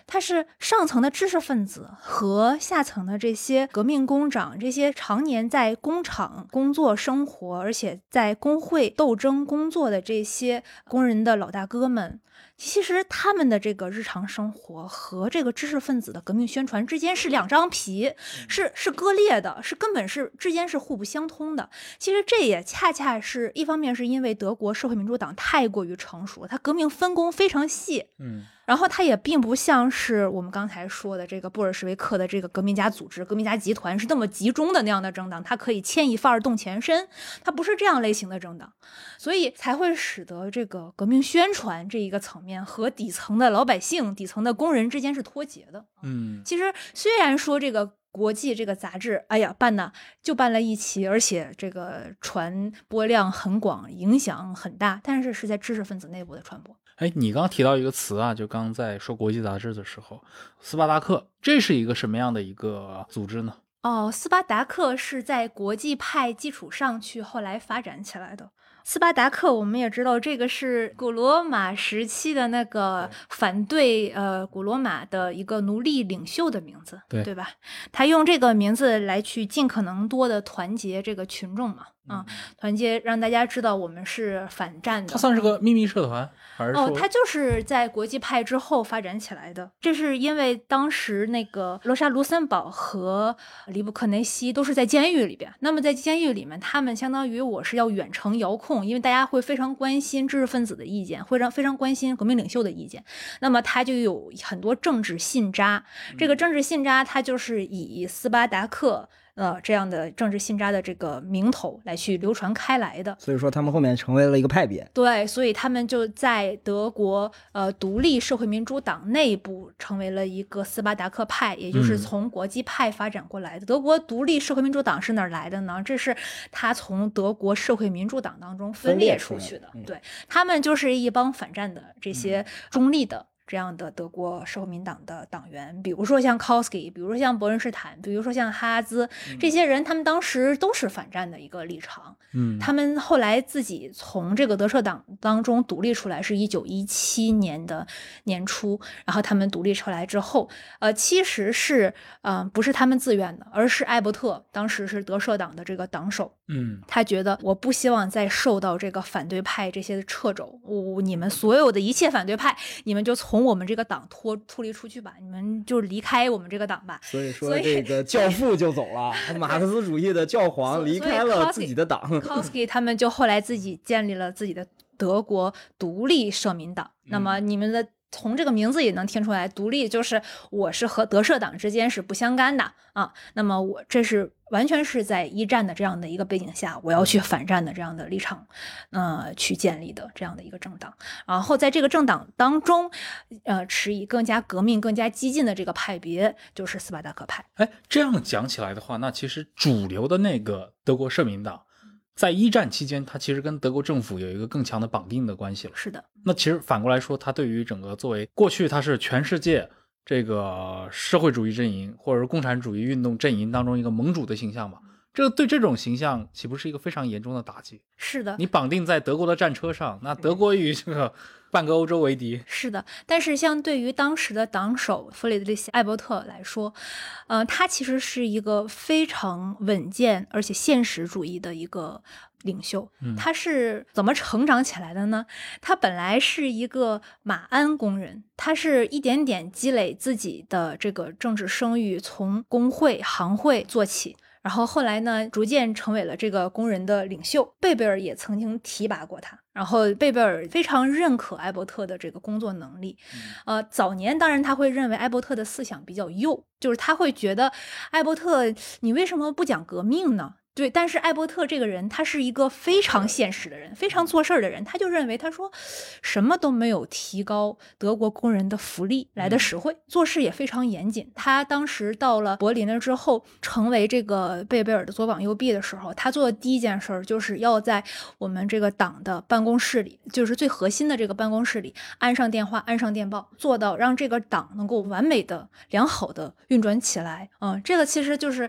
他是上层的知识分子和下层的这些革命工长，这些常年在工厂工作生活，而且在工会斗争工作的这些工人的老大哥们。其实他们的这个日常生活和这个知识分子的革命宣传之间是两张皮，是是割裂的，是根本是之间是互不相通的。其实这也恰恰是一方面是因为德国社会民主党太过于成熟，它革命分工非常细，嗯。然后它也并不像是我们刚才说的这个布尔什维克的这个革命家组织、革命家集团是那么集中的那样的政党，它可以牵一发而动全身，它不是这样类型的政党，所以才会使得这个革命宣传这一个层面和底层的老百姓、底层的工人之间是脱节的。嗯其实虽然说这个。国际这个杂志，哎呀，办呢就办了一期，而且这个传播量很广，影响很大，但是是在知识分子内部的传播。哎，你刚刚提到一个词啊，就刚刚在说国际杂志的时候，斯巴达克，这是一个什么样的一个组织呢？哦，斯巴达克是在国际派基础上去后来发展起来的。斯巴达克，我们也知道，这个是古罗马时期的那个反对呃古罗马的一个奴隶领袖的名字，对。吧？他用这个名字来去尽可能多的团结这个群众嘛，啊、团结让大家知道我们是反战的。它算是个秘密社团，还是说？哦，它就是在国际派之后发展起来的。这是因为当时那个罗莎·卢森堡和里布克内西都是在监狱里边。那么在监狱里面，他们相当于我是要远程遥控，因为大家会非常关心知识分子的意见，会让非常关心革命领袖的意见。那么他就有很多政治信札，这个政治信札它就是以斯巴达克。呃，这样的政治信札的这个名头来去流传开来的，所以说他们后面成为了一个派别。对，所以他们就在德国呃独立社会民主党内部成为了一个斯巴达克派，也就是嗯从国际派发展过来的。德国独立社会民主党是哪儿来的呢？这是他从德国社会民主党当中分分裂裂出去的。嗯对他们就是一帮反战的这些中立的。这样的德国社会民党的党员，比如说像 Kowski，比如说像伯恩斯坦，比如说像哈兹，这些人他们当时都是反战的一个立场。嗯，他们后来自己从这个德社党当中独立出来，是一九一七年的年初。然后他们独立出来之后，呃，其实是嗯、呃不是他们自愿的，而是艾伯特当时是德社党的这个党首，嗯他觉得我不希望再受到这个反对派这些的掣肘，我你们所有的一切反对派，你们就从我们这个党脱脱离出去吧，你们就离开我们这个党吧。所以说这个 教父就走了，马克思主义的教皇离开了自己的党。Kowski 他们就后来自己建立了自己的德国独立社民党。那么你们的从这个名字也能听出来，独立就是我是和德社党之间是不相干的啊。那么我这是完全是在一战的这样的一个背景下，我要去反战的这样的立场，呃，去建立的这样的一个政党。然后在这个政党当中，呃，持以更加革命、更加激进的这个派别就是斯巴达克派。哎，这样讲起来的话，那其实主流的那个德国社民党，在一战期间，它其实跟德国政府有一个更强的绑定的关系了。是的，那其实反过来说，它对于整个作为过去它是全世界这个社会主义阵营或者是共产主义运动阵营当中一个盟主的形象嘛，这对这种形象岂不是一个非常严重的打击？是的。你绑定在德国的战车上，那德国与这个半个欧洲为敌，是的，但是相对于当时的党首弗里德里希·艾伯特来说，呃，他其实是一个非常稳健而且现实主义的一个领袖。嗯他是怎么成长起来的呢？他本来是一个马鞍工人，他是一点点积累自己的这个政治声誉，从工会、行会做起。然后后来呢，逐渐成为了这个工人的领袖。贝贝尔也曾经提拔过他，然后贝贝尔非常认可艾伯特的这个工作能力。呃，早年当然他会认为艾伯特的思想比较右，就是他会觉得艾伯特你为什么不讲革命呢？对，但是艾伯特这个人，他是一个非常现实的人，非常做事儿的人。他就认为，他说什么都没有提高德国工人的福利来的实惠，做事也非常严谨。他当时到了柏林了之后，成为这个贝贝尔的左膀右臂的时候，他做的第一件事儿就是要在我们这个党的办公室里，就是最核心的这个办公室里安上电话，安上电报，做到让这个党能够完美的、良好的运转起来。嗯，这个其实就是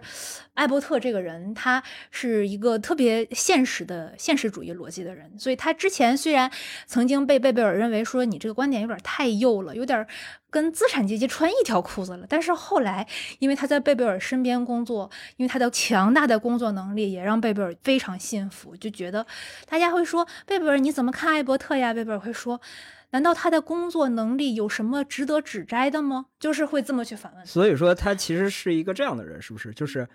艾伯特这个人，他是一个特别现实的现实主义逻辑的人，所以他之前虽然曾经被贝贝尔认为说你这个观点有点太右了，有点跟资产阶级穿一条裤子了，但是后来因为他在贝贝尔身边工作，因为他的强大的工作能力，也让贝贝尔非常信服，就觉得大家会说贝贝尔你怎么看艾伯特呀？贝贝尔会说。难道他的工作能力有什么值得指摘的吗？就是会这么去反问。所以说他其实是一个这样的人，是不是？就是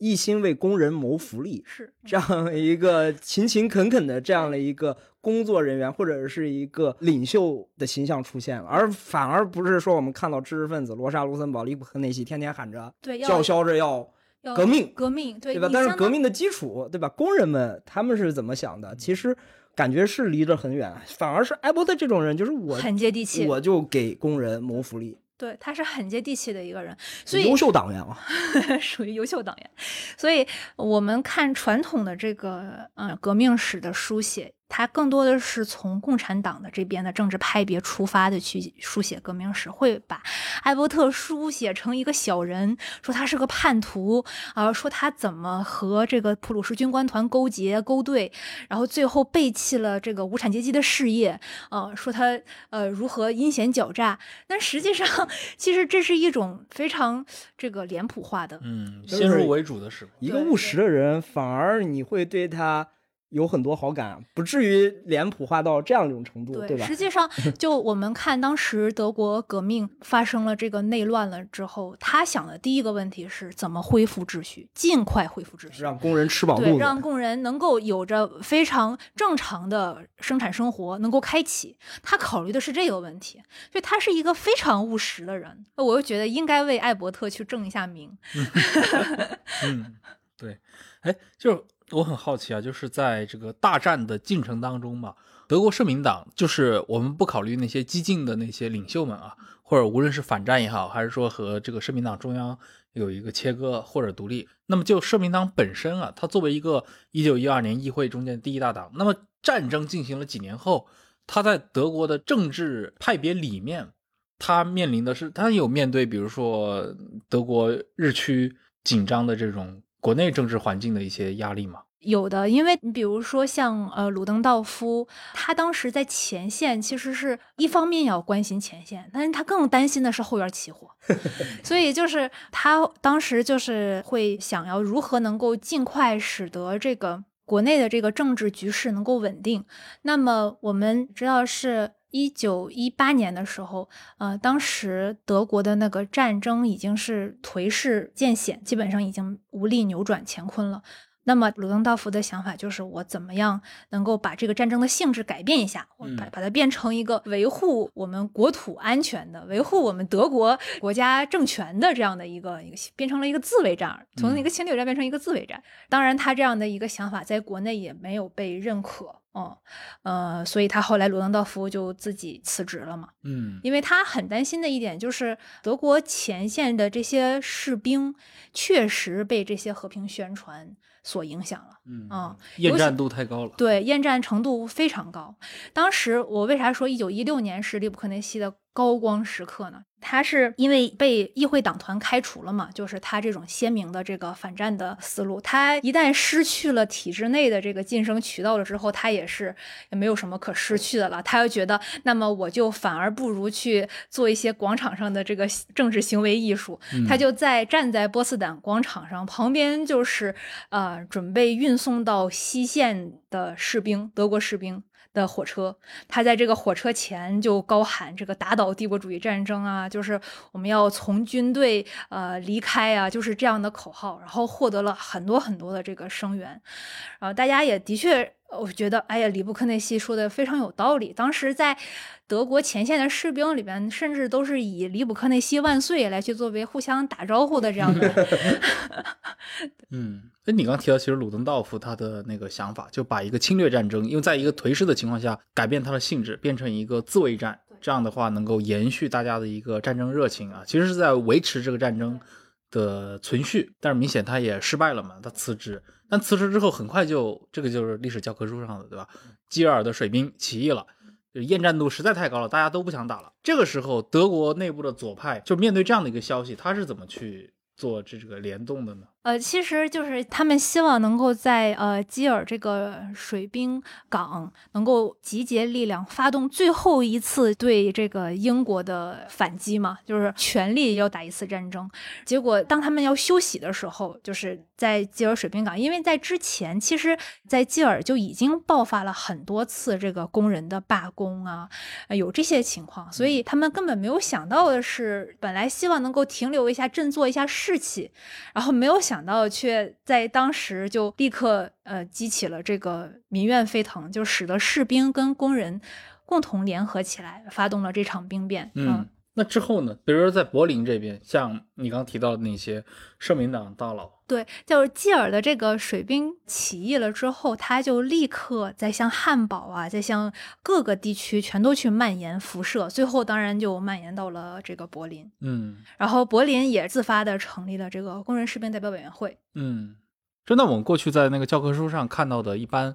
一心为工人谋福利，是这样一个勤勤恳恳的这样的一个工作人员，或者是一个领袖的形象出现了，而反而不是说我们看到知识分子罗莎、卢森堡、利普克内西天天喊着、对，叫嚣着要要革命革命，对对吧？但是革命的基础，对吧？工人们他们是怎么想的？其实感觉是离着很远，反而是艾伯特这种人，就是我很接地气。我就给工人谋福利，对，他是很接地气的一个人，所以优秀党员啊。属于优秀党员。所以我们看传统的这个嗯革命史的书写，它更多的是从共产党的这边的政治派别出发的去书写革命史，会把艾伯特书写成一个小人，说他是个叛徒啊、说他怎么和这个普鲁士军官团勾结勾兑，然后最后背弃了这个无产阶级的事业，呃，说他呃如何阴险狡诈，但实际上其实这是一种非常这个脸谱化的。嗯，先入为主的时候。对一个务实的人，反而你会对他有很多好感，不至于脸谱化到这样一种程度，对吧实？际上，就我们看当时德国革命发生了这个内乱了之后，他想的第一个问题是怎么恢复秩序，尽快恢复秩序。让工人吃饱对，肚让。工人能够有着非常正常的生产生活，能够开启。他考虑的是这个问题，所以他是一个非常务实的人。我又觉得应该为艾伯特去正一下名。嗯，对，哎，就是我很好奇啊，就是在这个大战的进程当中嘛，德国社民党就是我们不考虑那些激进的那些领袖们啊，或者无论是反战也好，还是说和这个社民党中央有一个切割或者独立，那么就社民党本身啊，它作为一个一九一二年议会中间第一大党，那么战争进行了几年后，它在德国的政治派别里面。他面临的是，它有面对比如说德国日趋紧张的这种国内政治环境的一些压力吗？有的，因为你比如说像呃鲁登道夫，他当时在前线，其实是一方面要关心前线，但是他更担心的是后院起火，所以就是他当时就是会想要如何能够尽快使得这个国内的这个政治局势能够稳定。那么我们知道是一九一八年的时候，呃，当时德国的那个战争已经是颓势渐显，基本上已经无力扭转乾坤了。那么鲁登道夫的想法就是，我怎么样能够把这个战争的性质改变一下，我把嗯把它变成一个维护我们国土安全的、维护我们德国国家政权的这样的一个一个，变成了一个自卫战，从一个侵略战变成一个自卫战。当然，他这样的一个想法在国内也没有被认可，哦，呃，所以他后来鲁登道夫就自己辞职了嘛。嗯因为他很担心的一点就是，德国前线的这些士兵确实被这些和平宣传所影响了。嗯啊厌战度太高了。对，厌战程度非常高。当时我为啥说一九一六年是利布克内西的高光时刻呢？他是因为被议会党团开除了嘛，就是他这种鲜明的这个反战的思路。他一旦失去了体制内的这个晋升渠道了之后，他也是也没有什么可失去的了。他又觉得，那么我就反而不如去做一些广场上的这个政治行为艺术。他就在站在波茨坦广场上，旁边就是呃准备运运送到西线的士兵，德国士兵。的火车，他在这个火车前就高喊这个打倒帝国主义战争啊，就是我们要从军队呃离开啊，就是这样的口号，然后获得了很多很多的这个声援，然后大家也的确，我觉得哎呀，里布克内西说的非常有道理。当时在德国前线的士兵里边，甚至都是以里布克内西万岁来去作为互相打招呼的这样的。嗯，哎，你刚提到，其实鲁登道夫他的那个想法，就把一个侵略战争，因为在一个颓势的情况下，改变它的性质，变成一个自卫战，这样的话能够延续大家的一个战争热情啊，其实是在维持这个战争的存续。但是明显他也失败了嘛，他辞职，但辞职之后很快就这个就是历史教科书上的，对吧？基尔的水兵起义了。就厌战度实在太高了，大家都不想打了。这个时候，德国内部的左派就面对这样的一个消息，他是怎么去做这个联动的呢？呃，其实就是他们希望能够在呃基尔这个水兵港能够集结力量，发动最后一次对这个英国的反击嘛，就是全力要打一次战争。结果当他们要休息的时候，就是在基尔水兵港，因为在之前，其实，在基尔就已经爆发了很多次这个工人的罢工啊，有这些情况，所以他们根本没有想到的是，本来希望能够停留一下，振作一下士气，然后没有想想到，却在当时就立刻呃激起了这个民怨沸腾，就使得士兵跟工人共同联合起来，发动了这场兵变。嗯，那之后呢？比如说在柏林这边，像你刚提到的那些社民党大佬，对，就是基尔的这个水兵起义了之后，他就立刻在向汉堡啊，在向各个地区全都去蔓延辐射，最后当然就蔓延到了这个柏林。嗯然后柏林也自发的成立了这个工人士兵代表委员会。嗯，真的，我们过去在那个教科书上看到的一般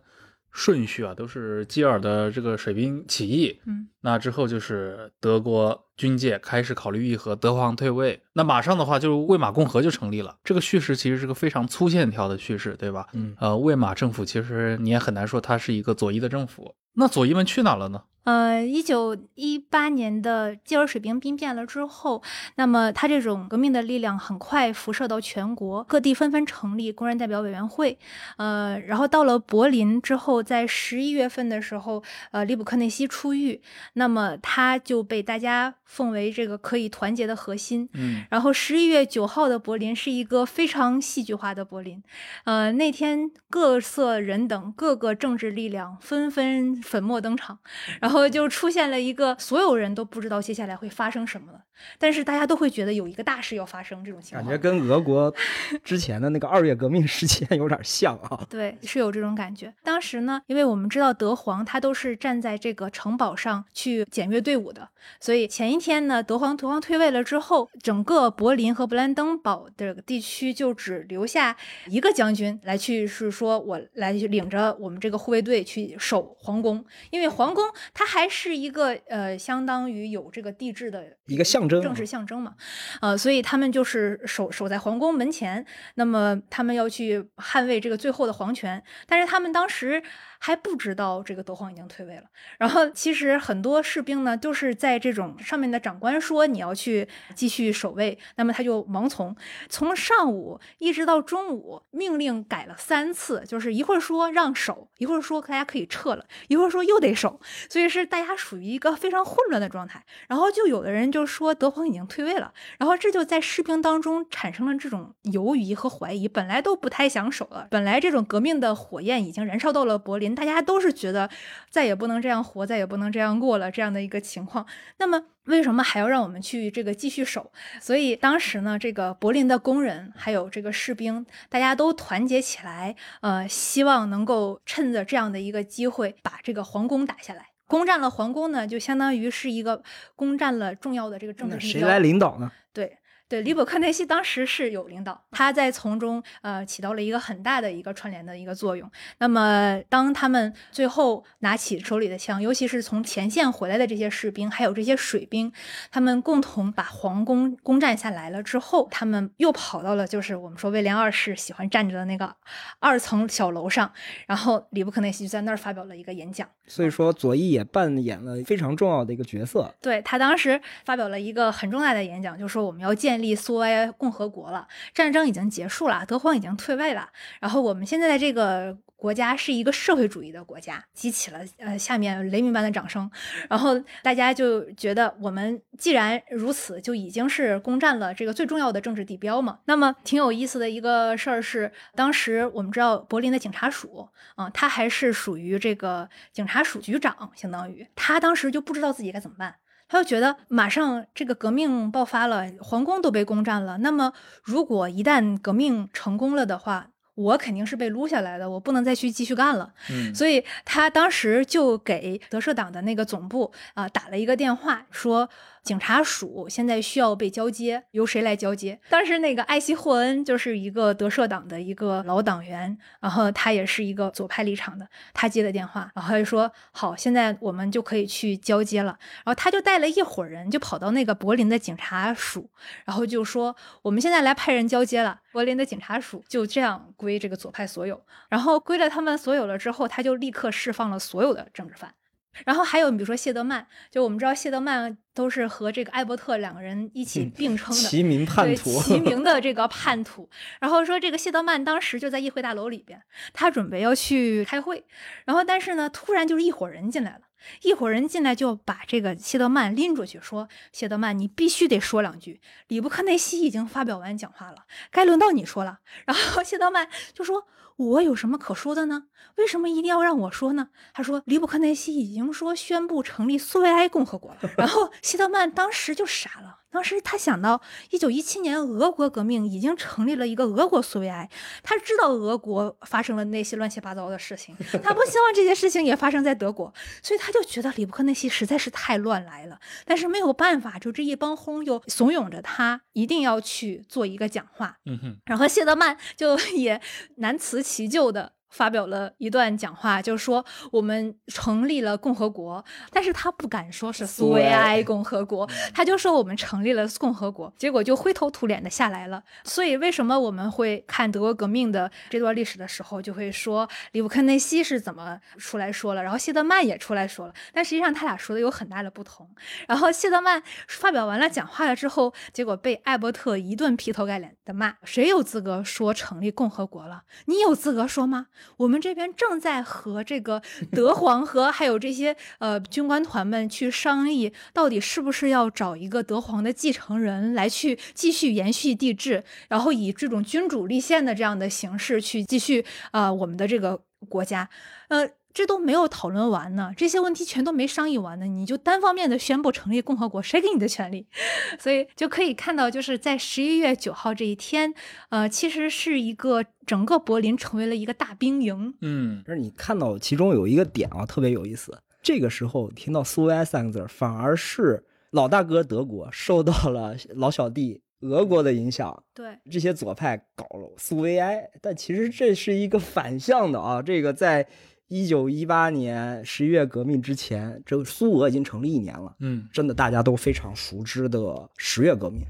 顺序啊，都是基尔的这个水兵起义，嗯，那之后就是德国军界开始考虑议和，德皇退位，那马上的话就是魏玛共和就成立了。这个叙事其实是个非常粗线条的叙事，对吧？嗯呃，魏玛政府其实你也很难说它是一个左翼的政府。那左翼们去哪了呢？呃，一九一八年的基尔水兵兵变了之后，那么他这种革命的力量很快辐射到全国，各地纷纷成立工人代表委员会。呃，然后到了柏林之后，在十一月份的时候，呃，利布克内西出狱，那么他就被大家奉为这个可以团结的核心。嗯然后十一月九号的柏林是一个非常戏剧化的柏林，呃，那天各色人等、各个政治力量纷纷粉墨登场，然后就出现了一个所有人都不知道接下来会发生什么了，但是大家都会觉得有一个大事要发生这种情况。感觉跟俄国 之前的那个二月革命事件有点像啊。对，是有这种感觉。当时呢，因为我们知道德皇他都是站在这个城堡上去检阅队伍的，所以前一天呢，德皇德皇退位了之后，整个柏林和勃兰登堡这个地区就只留下一个将军来去，是说我来领着我们这个护卫队去守皇宫，因为皇宫它它还是一个呃，相当于有这个帝制的一个象征啊政治象征嘛。呃，所以他们就是守守在皇宫门前，那么他们要去捍卫这个最后的皇权，但是他们当时还不知道这个德皇已经退位了。然后其实很多士兵呢，就是在这种上面的长官说你要去继续守卫，那么他就盲从，从上午一直到中午，命令改了三次，就是一会儿说让守，一会儿说大家可以撤了，一会儿说又得守，所以是大家属于一个非常混乱的状态。然后就有的人就说德皇已经退位了，然后这就在士兵当中产生了这种犹疑和怀疑，本来都不太想守了，本来这种革命的火焰已经燃烧到了柏林，大家都是觉得再也不能这样活，再也不能这样过了这样的一个情况。那么为什么还要让我们去这个继续守？所以当时呢，这个柏林的工人还有这个士兵，大家都团结起来，呃，希望能够趁着这样的一个机会，把这个皇宫打下来。攻占了皇宫呢，就相当于是一个攻占了重要的这个政治地标。那谁来领导呢？对对，里伯克内西当时是有领导，他在从中呃起到了一个很大的一个串联的一个作用。那么当他们最后拿起手里的枪，尤其是从前线回来的这些士兵，还有这些水兵，他们共同把皇宫攻占下来了之后，他们又跑到了就是我们说威廉二世喜欢站着的那个二层小楼上，然后里伯克内西就在那儿发表了一个演讲。所以说左翼也扮演了非常重要的一个角色。对他当时发表了一个很重大的演讲，就说我们要建建立苏维埃共和国了，战争已经结束了，德皇已经退位了，然后我们现在的这个国家是一个社会主义的国家，激起了呃下面雷鸣般的掌声，然后大家就觉得我们既然如此，就已经是攻占了这个最重要的政治地标嘛。那么挺有意思的一个事儿是，当时我们知道柏林的警察署啊、他还是属于这个警察署局长，相当于他当时就不知道自己该怎么办。他就觉得马上这个革命爆发了，皇宫都被攻占了。那么，如果一旦革命成功了的话，我肯定是被撸下来的，我不能再去继续干了。嗯所以他当时就给德社党的那个总部啊、打了一个电话，说警察署现在需要被交接，由谁来交接？当时那个艾希霍恩就是一个德社党的一个老党员，然后他也是一个左派立场的，他接的电话，然后他就说好，现在我们就可以去交接了。然后他就带了一伙人，就跑到那个柏林的警察署，然后就说我们现在来派人交接了。柏林的警察署就这样归这个左派所有，然后归了他们所有了之后，他就立刻释放了所有的政治犯。然后还有比如说谢德曼，就我们知道谢德曼都是和这个艾伯特两个人一起嗯并称的，齐名叛对徒，齐 名的这个叛徒。然后说这个谢德曼当时就在议会大楼里边，他准备要去开会，然后但是呢，突然就是一伙人进来了。一伙人进来就把这个谢德曼拎出去，说：“谢德曼，你必须得说两句。里布克内西已经发表完讲话了，该轮到你说了。”然后谢德曼就说：“我有什么可说的呢？为什么一定要让我说呢？”他说：“里布克内西已经说宣布成立苏维埃共和国了。”然后 谢德曼当时就傻了。当时他想到，一九一七年俄国革命已经成立了一个俄国苏维埃，他知道俄国发生了那些乱七八糟的事情，他不希望这些事情也发生在德国，所以他就觉得里布克内西实在是太乱来了。但是没有办法，就这一帮轰又怂恿着他一定要去做一个讲话，嗯哼，然后谢德曼就也难辞其咎的。发表了一段讲话，就说我们成立了共和国，但是他不敢说是苏维埃共和国，他就说我们成立了共和国，结果就灰头土脸的下来了。所以为什么我们会看德国革命的这段历史的时候，就会说里布克内西是怎么出来说了，然后谢德曼也出来说了，但实际上他俩说的有很大的不同。然后谢德曼发表完了讲话了之后，结果被艾伯特一顿劈头盖脸的骂：“谁有资格说成立共和国了？你有资格说吗？我们这边正在和这个德皇和还有这些呃军官团们去商议，到底是不是要找一个德皇的继承人来去继续延续帝制，然后以这种君主立宪的这样的形式去继续啊、呃我们的这个国家，呃。”这都没有讨论完呢，这些问题全都没商议完呢，你就单方面的宣布成立共和国，谁给你的权利？所以就可以看到，就是在十一月九号这一天，呃，其实是一个整个柏林成为了一个大兵营。嗯但是你看到其中有一个点啊，特别有意思。这个时候听到苏维埃三个字，反而是老大哥德国受到了老小弟俄国的影响，对，这些左派搞了苏维埃，但其实这是一个反向的啊。这个在一九一八年十一月革命之前，这个苏俄已经成立一年了。嗯真的大家都非常熟知的十月革命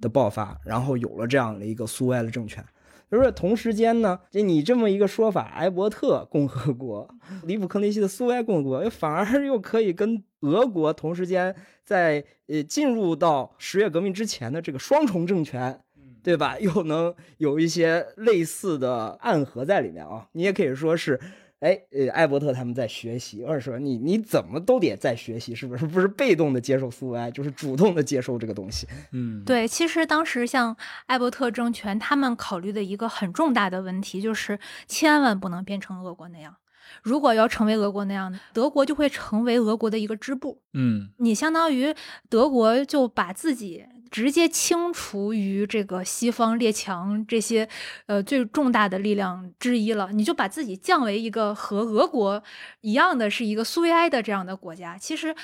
的爆发，然后有了这样的一个苏维埃的政权。就是同时间呢，就你这么一个说法，埃伯特共和国、里普克内西的苏维埃共和国，反而又可以跟俄国同时间在呃进入到十月革命之前的这个双重政权，对吧？又能有一些类似的暗合在里面啊。你也可以说是，哎，呃，艾伯特他们在学习，或者说你你怎么都得在学习，是不是？不是被动的接受苏维埃，就是主动的接受这个东西。嗯，对，其实当时像艾伯特政权，他们考虑的一个很重大的问题就是，千万不能变成俄国那样。如果要成为俄国那样，德国就会成为俄国的一个支部。嗯你相当于德国就把自己直接清除于这个西方列强这些呃最重大的力量之一了，你就把自己降为一个和俄国一样的是一个苏维埃的这样的国家。其实，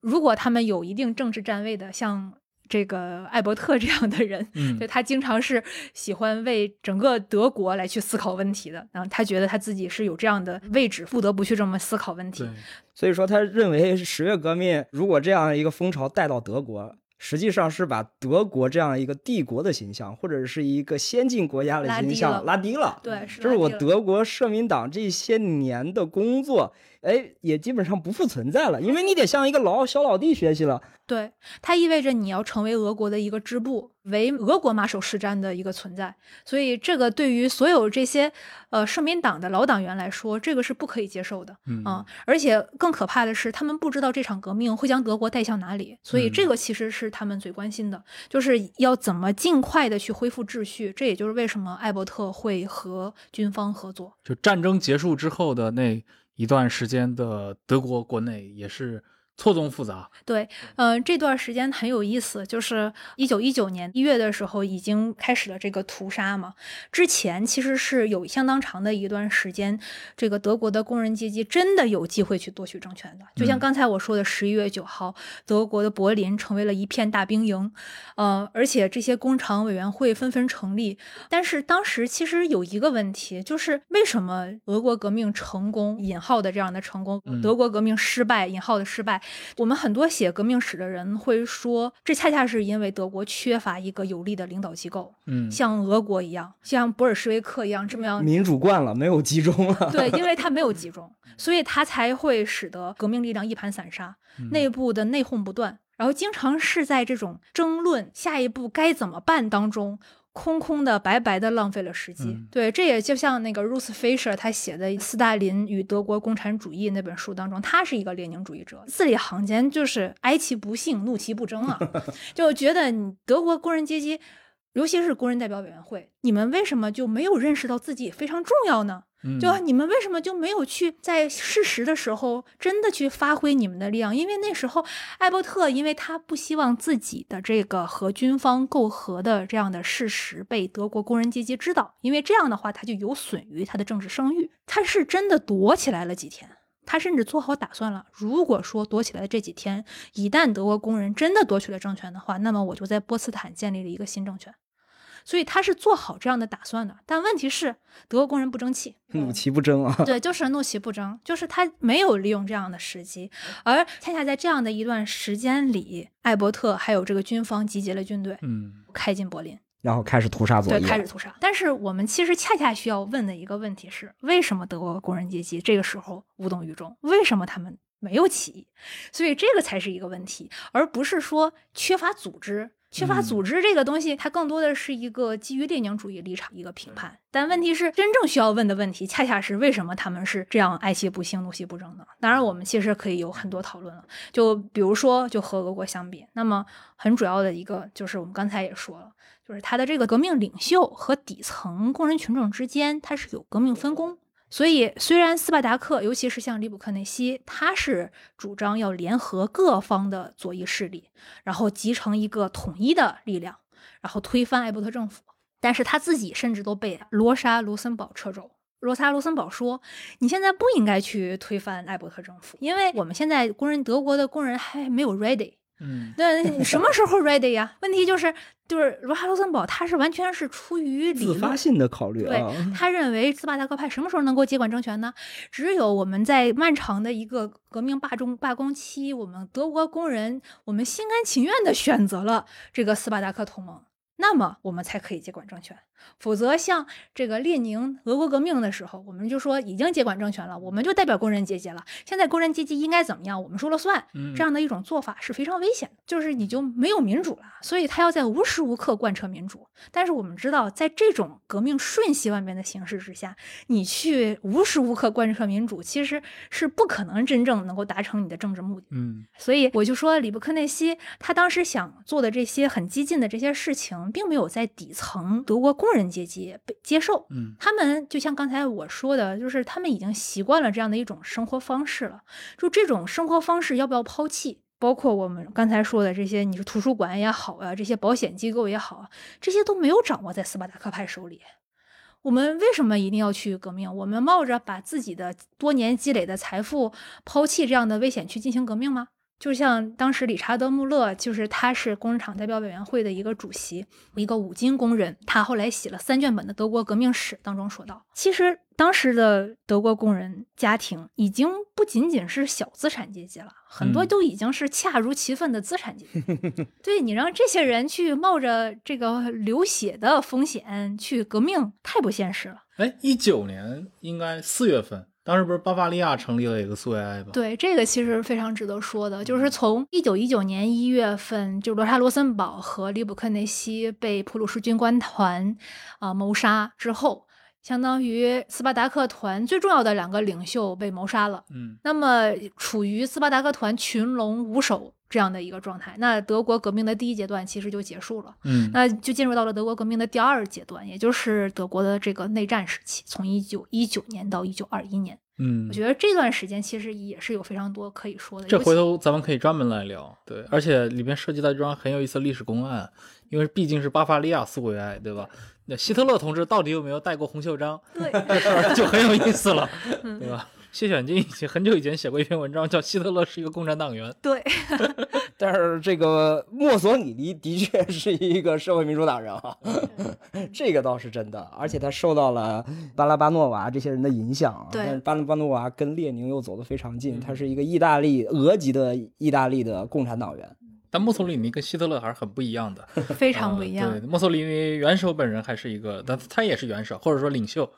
如果他们有一定政治站位的，像这个艾伯特这样的人，嗯对他经常是喜欢为整个德国来去思考问题的，然后他觉得他自己是有这样的位置，不得不去这么思考问题。所以说，他认为十月革命如果这样一个风潮带到德国，实际上是把德国这样一个帝国的形象，或者是一个先进国家的形象拉低了。对，是就是我德国社民党这些年的工作，哎，也基本上不复存在了，因为你得向一个老小老弟学习了。对，它意味着你要成为俄国的一个支部，为俄国马首是瞻的一个存在。所以，这个对于所有这些呃社民党的老党员来说，这个是不可以接受的嗯啊、而且更可怕的是，他们不知道这场革命会将德国带向哪里。所以，这嗯个其实是他们最关心的，就是要怎么尽快的去恢复秩序。这也就是为什么艾伯特会和军方合作。就战争结束之后的那一段时间的德国国内也是错综复杂。对，嗯、这段时间很有意思，就是一九一九年一月的时候已经开始了这个屠杀嘛。之前其实是有相当长的一段时间，这个德国的工人阶级真的有机会去夺取政权的。就像嗯刚才我说的，十一月九号，德国的柏林成为了一片大兵营，呃，而且这些工厂委员会纷纷成立。但是当时其实有一个问题，就是为什么俄国革命成功（引号的这样的成功），嗯德国革命失败（引号的失败）？我们很多写革命史的人会说，这恰恰是因为德国缺乏一个有力的领导机构，嗯，像俄国一样，像布尔什维克一样这么样。民主惯了，没有集中了。对，因为它没有集中，所以它才会使得革命力量一盘散沙，嗯内部的内讧不断，然后经常是在这种争论下一步该怎么办当中。空空的、白白的浪费了时机。嗯对，这也就像那个 Ruth Fisher 他写的《斯大林与德国共产主义》那本书当中，他是一个列宁主义者，字里行间就是哀其不幸，怒其不争啊，就觉得你德国工人阶级，尤其是工人代表委员会，你们为什么就没有认识到自己非常重要呢？嗯就你们为什么就没有去在事实的时候真的去发挥你们的力量？因为那时候艾伯特，因为他不希望自己的这个和军方媾和的这样的事实被德国工人阶级知道，因为这样的话他就有损于他的政治声誉。他是真的躲起来了几天。他甚至做好打算了，如果说躲起来的这几天，一旦德国工人真的夺取了政权的话，那么我就在波茨坦建立了一个新政权。所以他是做好这样的打算的。但问题是，德国工人不争气，怒其不争啊！对，就是怒其不争，就是他没有利用这样的时机，而恰恰在这样的一段时间里，艾伯特还有这个军方集结了军队，嗯开进柏林，然后开始屠杀左对，开始屠杀。但是我们其实恰恰需要问的一个问题是：为什么德国工人阶级这个时候无动于衷？为什么他们没有起义？所以这个才是一个问题，而不是说缺乏组织。缺乏嗯组织这个东西，它更多的是一个基于列宁主义立场一个评判。但问题是，真正需要问的问题，恰恰是为什么他们是这样爱其不幸，怒其不争呢？当然，我们其实可以有很多讨论了。就比如说，就和俄国相比，那么很主要的一个就是我们刚才也说了，就是他的这个革命领袖和底层工人群众之间，他是有革命分工。所以，虽然斯巴达克，尤其是像里普克内西，他是主张要联合各方的左翼势力，然后集成一个统一的力量，然后推翻艾伯特政府，但是他自己甚至都被罗莎·卢森堡撤走。罗莎·卢森堡说：“你现在不应该去推翻艾伯特政府，因为我们现在工人德国的工人还没有 ready，嗯，那你什么时候 ready 呀？问题就是，就是罗哈罗森堡他是完全是出于理自发性的考虑对啊，他认为斯巴达克派什么时候能够接管政权呢？只有我们在漫长的一个革命罢中罢工期，我们德国工人我们心甘情愿地选择了这个斯巴达克同盟，那么我们才可以接管政权。否则，像这个列宁俄国革命的时候，我们就说已经接管政权了，我们就代表工人阶级了。现在工人阶级应该怎么样，我们说了算。嗯这样的一种做法是非常危险的，就是你就没有民主了。所以他要在无时无刻贯彻民主。但是我们知道，在这种革命瞬息万变的形势之下，你去无时无刻贯彻民主，其实是不可能真正能够达成你的政治目的。嗯所以我就说，里布克内西他当时想做的这些很激进的这些事情，并没有在底层德国工人阶级被接受。嗯他们就像刚才我说的，就是他们已经习惯了这样的一种生活方式了。就这种生活方式要不要抛弃？包括我们刚才说的这些，你说图书馆也好啊，这些保险机构也好啊，这些都没有掌握在斯巴达克派手里。我们为什么一定要去革命？我们冒着把自己的多年积累的财富抛弃这样的危险去进行革命吗？就像当时理查德·穆勒，就是他是工人厂代表委员会的一个主席，一个五金工人，他后来写了三卷本的德国革命史当中说到，其实当时的德国工人家庭已经不仅仅是小资产阶级了，很多嗯都已经是恰如其分的资产阶级。对你让这些人去冒着这个流血的风险去革命，太不现实了。哎，一九年应该四月份，当时不是巴伐利亚成立了一个苏维埃吗？对，这个其实非常值得说的，就是从一九一九年一月份，就罗莎罗森堡和利布克内西被普鲁士军官团啊、谋杀之后，相当于斯巴达克团最重要的两个领袖被谋杀了。嗯那么处于斯巴达克团群龙无首这样的一个状态，那德国革命的第一阶段其实就结束了。嗯那就进入到了德国革命的第二阶段，也就是德国的这个内战时期，从一九一九年到一九二一年。嗯我，觉得这段时间其实也是有非常多可以说的。这回头咱们可以专门来聊。对，而且里面涉及到一桩很有意思的历史公案，因为毕竟是巴伐利亚苏维埃，对吧？那希特勒同志到底有没有戴过红袖章，对，就很有意思了，嗯对吧？谢选金以前很久以前写过一篇文章，叫《希特勒是一个共产党员》。对，但是这个墨索里尼的确是一个社会民主党人啊，这个倒是真的，而且他受到了巴拉巴诺娃这些人的影响但是巴拉巴诺娃跟列宁又走得非常近，他是一个意大利俄籍的意大利的共产党员。但墨索里尼跟希特勒还是很不一样的，非常不一样。啊对，墨索里尼元首本人还是一个，但他也是元首或者说领袖，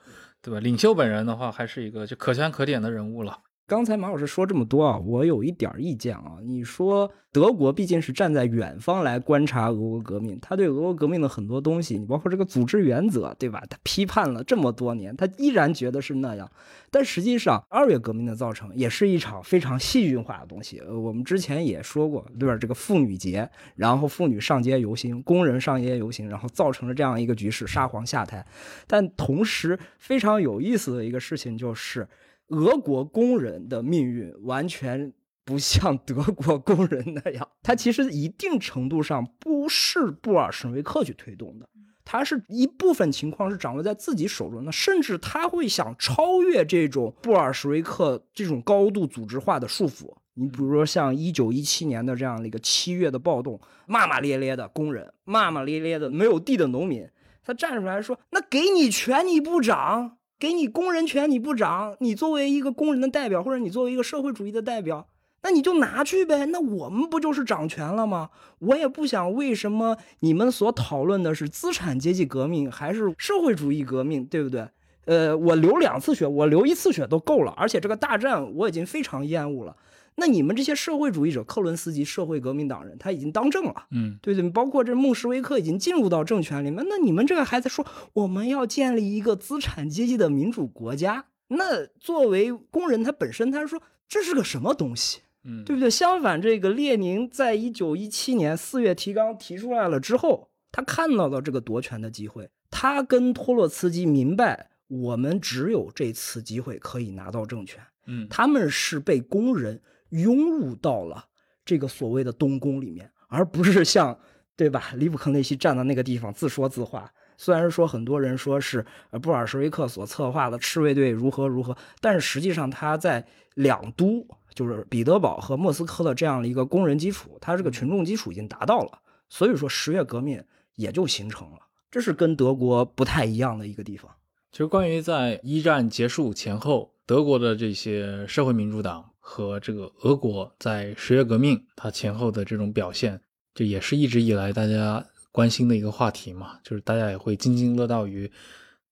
对吧？领袖本人的话还是一个就可圈可点的人物了。刚才马老师说这么多啊，我有一点意见啊。你说德国毕竟是站在远方来观察俄国革命，他对俄国革命的很多东西，你包括这个组织原则，对吧？他批判了这么多年，他依然觉得是那样。但实际上，二月革命的造成也是一场非常戏剧化的东西。我们之前也说过，对吧？这个妇女节，然后妇女上街游行，工人上街游行，然后造成了这样一个局势，沙皇下台。但同时，非常有意思的一个事情就是。俄国工人的命运完全不像德国工人那样，他其实一定程度上不是布尔什维克去推动的，他是一部分情况是掌握在自己手中的，甚至他会想超越这种布尔什维克这种高度组织化的束缚。你比如说像一九一七年的这样的一个七月的暴动，骂骂咧咧的工人，骂骂咧咧的没有地的农民，他站出来说：“那给你权你不长。”给你工人权你不涨，你作为一个工人的代表，或者你作为一个社会主义的代表，那你就拿去呗。那我们不就是掌权了吗？我也不想为什么你们所讨论的是资产阶级革命还是社会主义革命，对不对？呃，我流两次血，我流一次血都够了，而且这个大战我已经非常厌恶了。那你们这些社会主义者，克伦斯基社会革命党人，他已经当政了。嗯，对对，包括这孟什维克已经进入到政权里面，那你们这个还在说我们要建立一个资产阶级的民主国家？那作为工人，他本身他说这是个什么东西？嗯，对不对？相反，这个列宁在一九一七年四月提纲提出来了之后，他看到了这个夺权的机会，他跟托洛茨基明白，我们只有这次机会可以拿到政权。嗯，他们是被工人涌入到了这个所谓的东宫里面，而不是像对吧？里布克内西站在那个地方自说自话。虽然说很多人说是布尔什维克所策划的赤卫队如何如何，但是实际上他在两都就是彼得堡和莫斯科的这样的一个工人基础，他这个群众基础已经达到了，所以说十月革命也就形成了，这是跟德国不太一样的一个地方。其实，关于在一战结束前后，德国的这些社会民主党和这个俄国在十月革命它前后的这种表现，就也是一直以来大家关心的一个话题嘛。就是大家也会津津乐道于，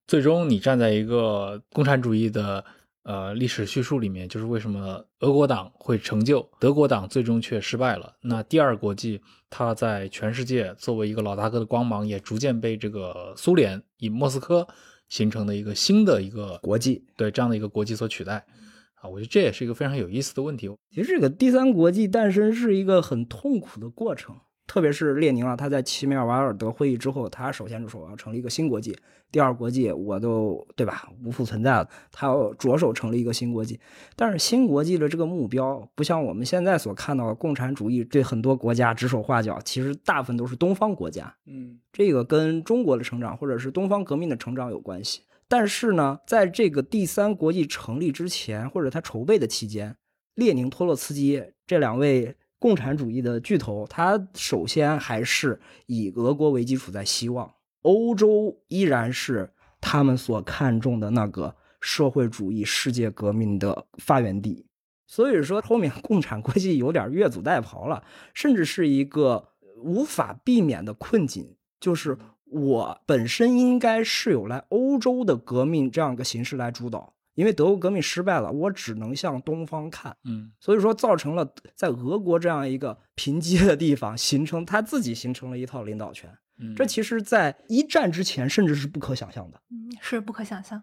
最终你站在一个共产主义的呃历史叙述里面，就是为什么俄国党会成就，德国党最终却失败了。那第二国际，它在全世界作为一个老大哥的光芒，也逐渐被这个苏联以莫斯科。形成的一个新的一个国际，对这样的一个国际所取代，啊，我觉得这也是一个非常有意思的问题。其实这个第三国际诞生是一个很痛苦的过程。特别是列宁啊，他在齐米尔瓦尔德会议之后，他首先就说我要成立一个新国际，第二国际我都对吧无复存在了，他要着手成立一个新国际。但是新国际的这个目标，不像我们现在所看到的共产主义对很多国家指手画脚，其实大部分都是东方国家。嗯，这个跟中国的成长或者是东方革命的成长有关系。但是呢，在这个第三国际成立之前，或者他筹备的期间，列宁、托洛茨基这两位。共产主义的巨头，他首先还是以俄国为基础，在希望欧洲依然是他们所看重的那个社会主义世界革命的发源地。所以说，后面 共产国际有点越俎代庖了，甚至是一个无法避免的困境，就是我本身应该是有来欧洲的革命这样一个形式来主导。因为德国革命失败了，我只能向东方看，嗯，所以说造成了在俄国这样一个贫瘠的地方，形成他自己形成了一套领导权，嗯，这其实，在一战之前甚至是不可想象的，嗯，是不可想象。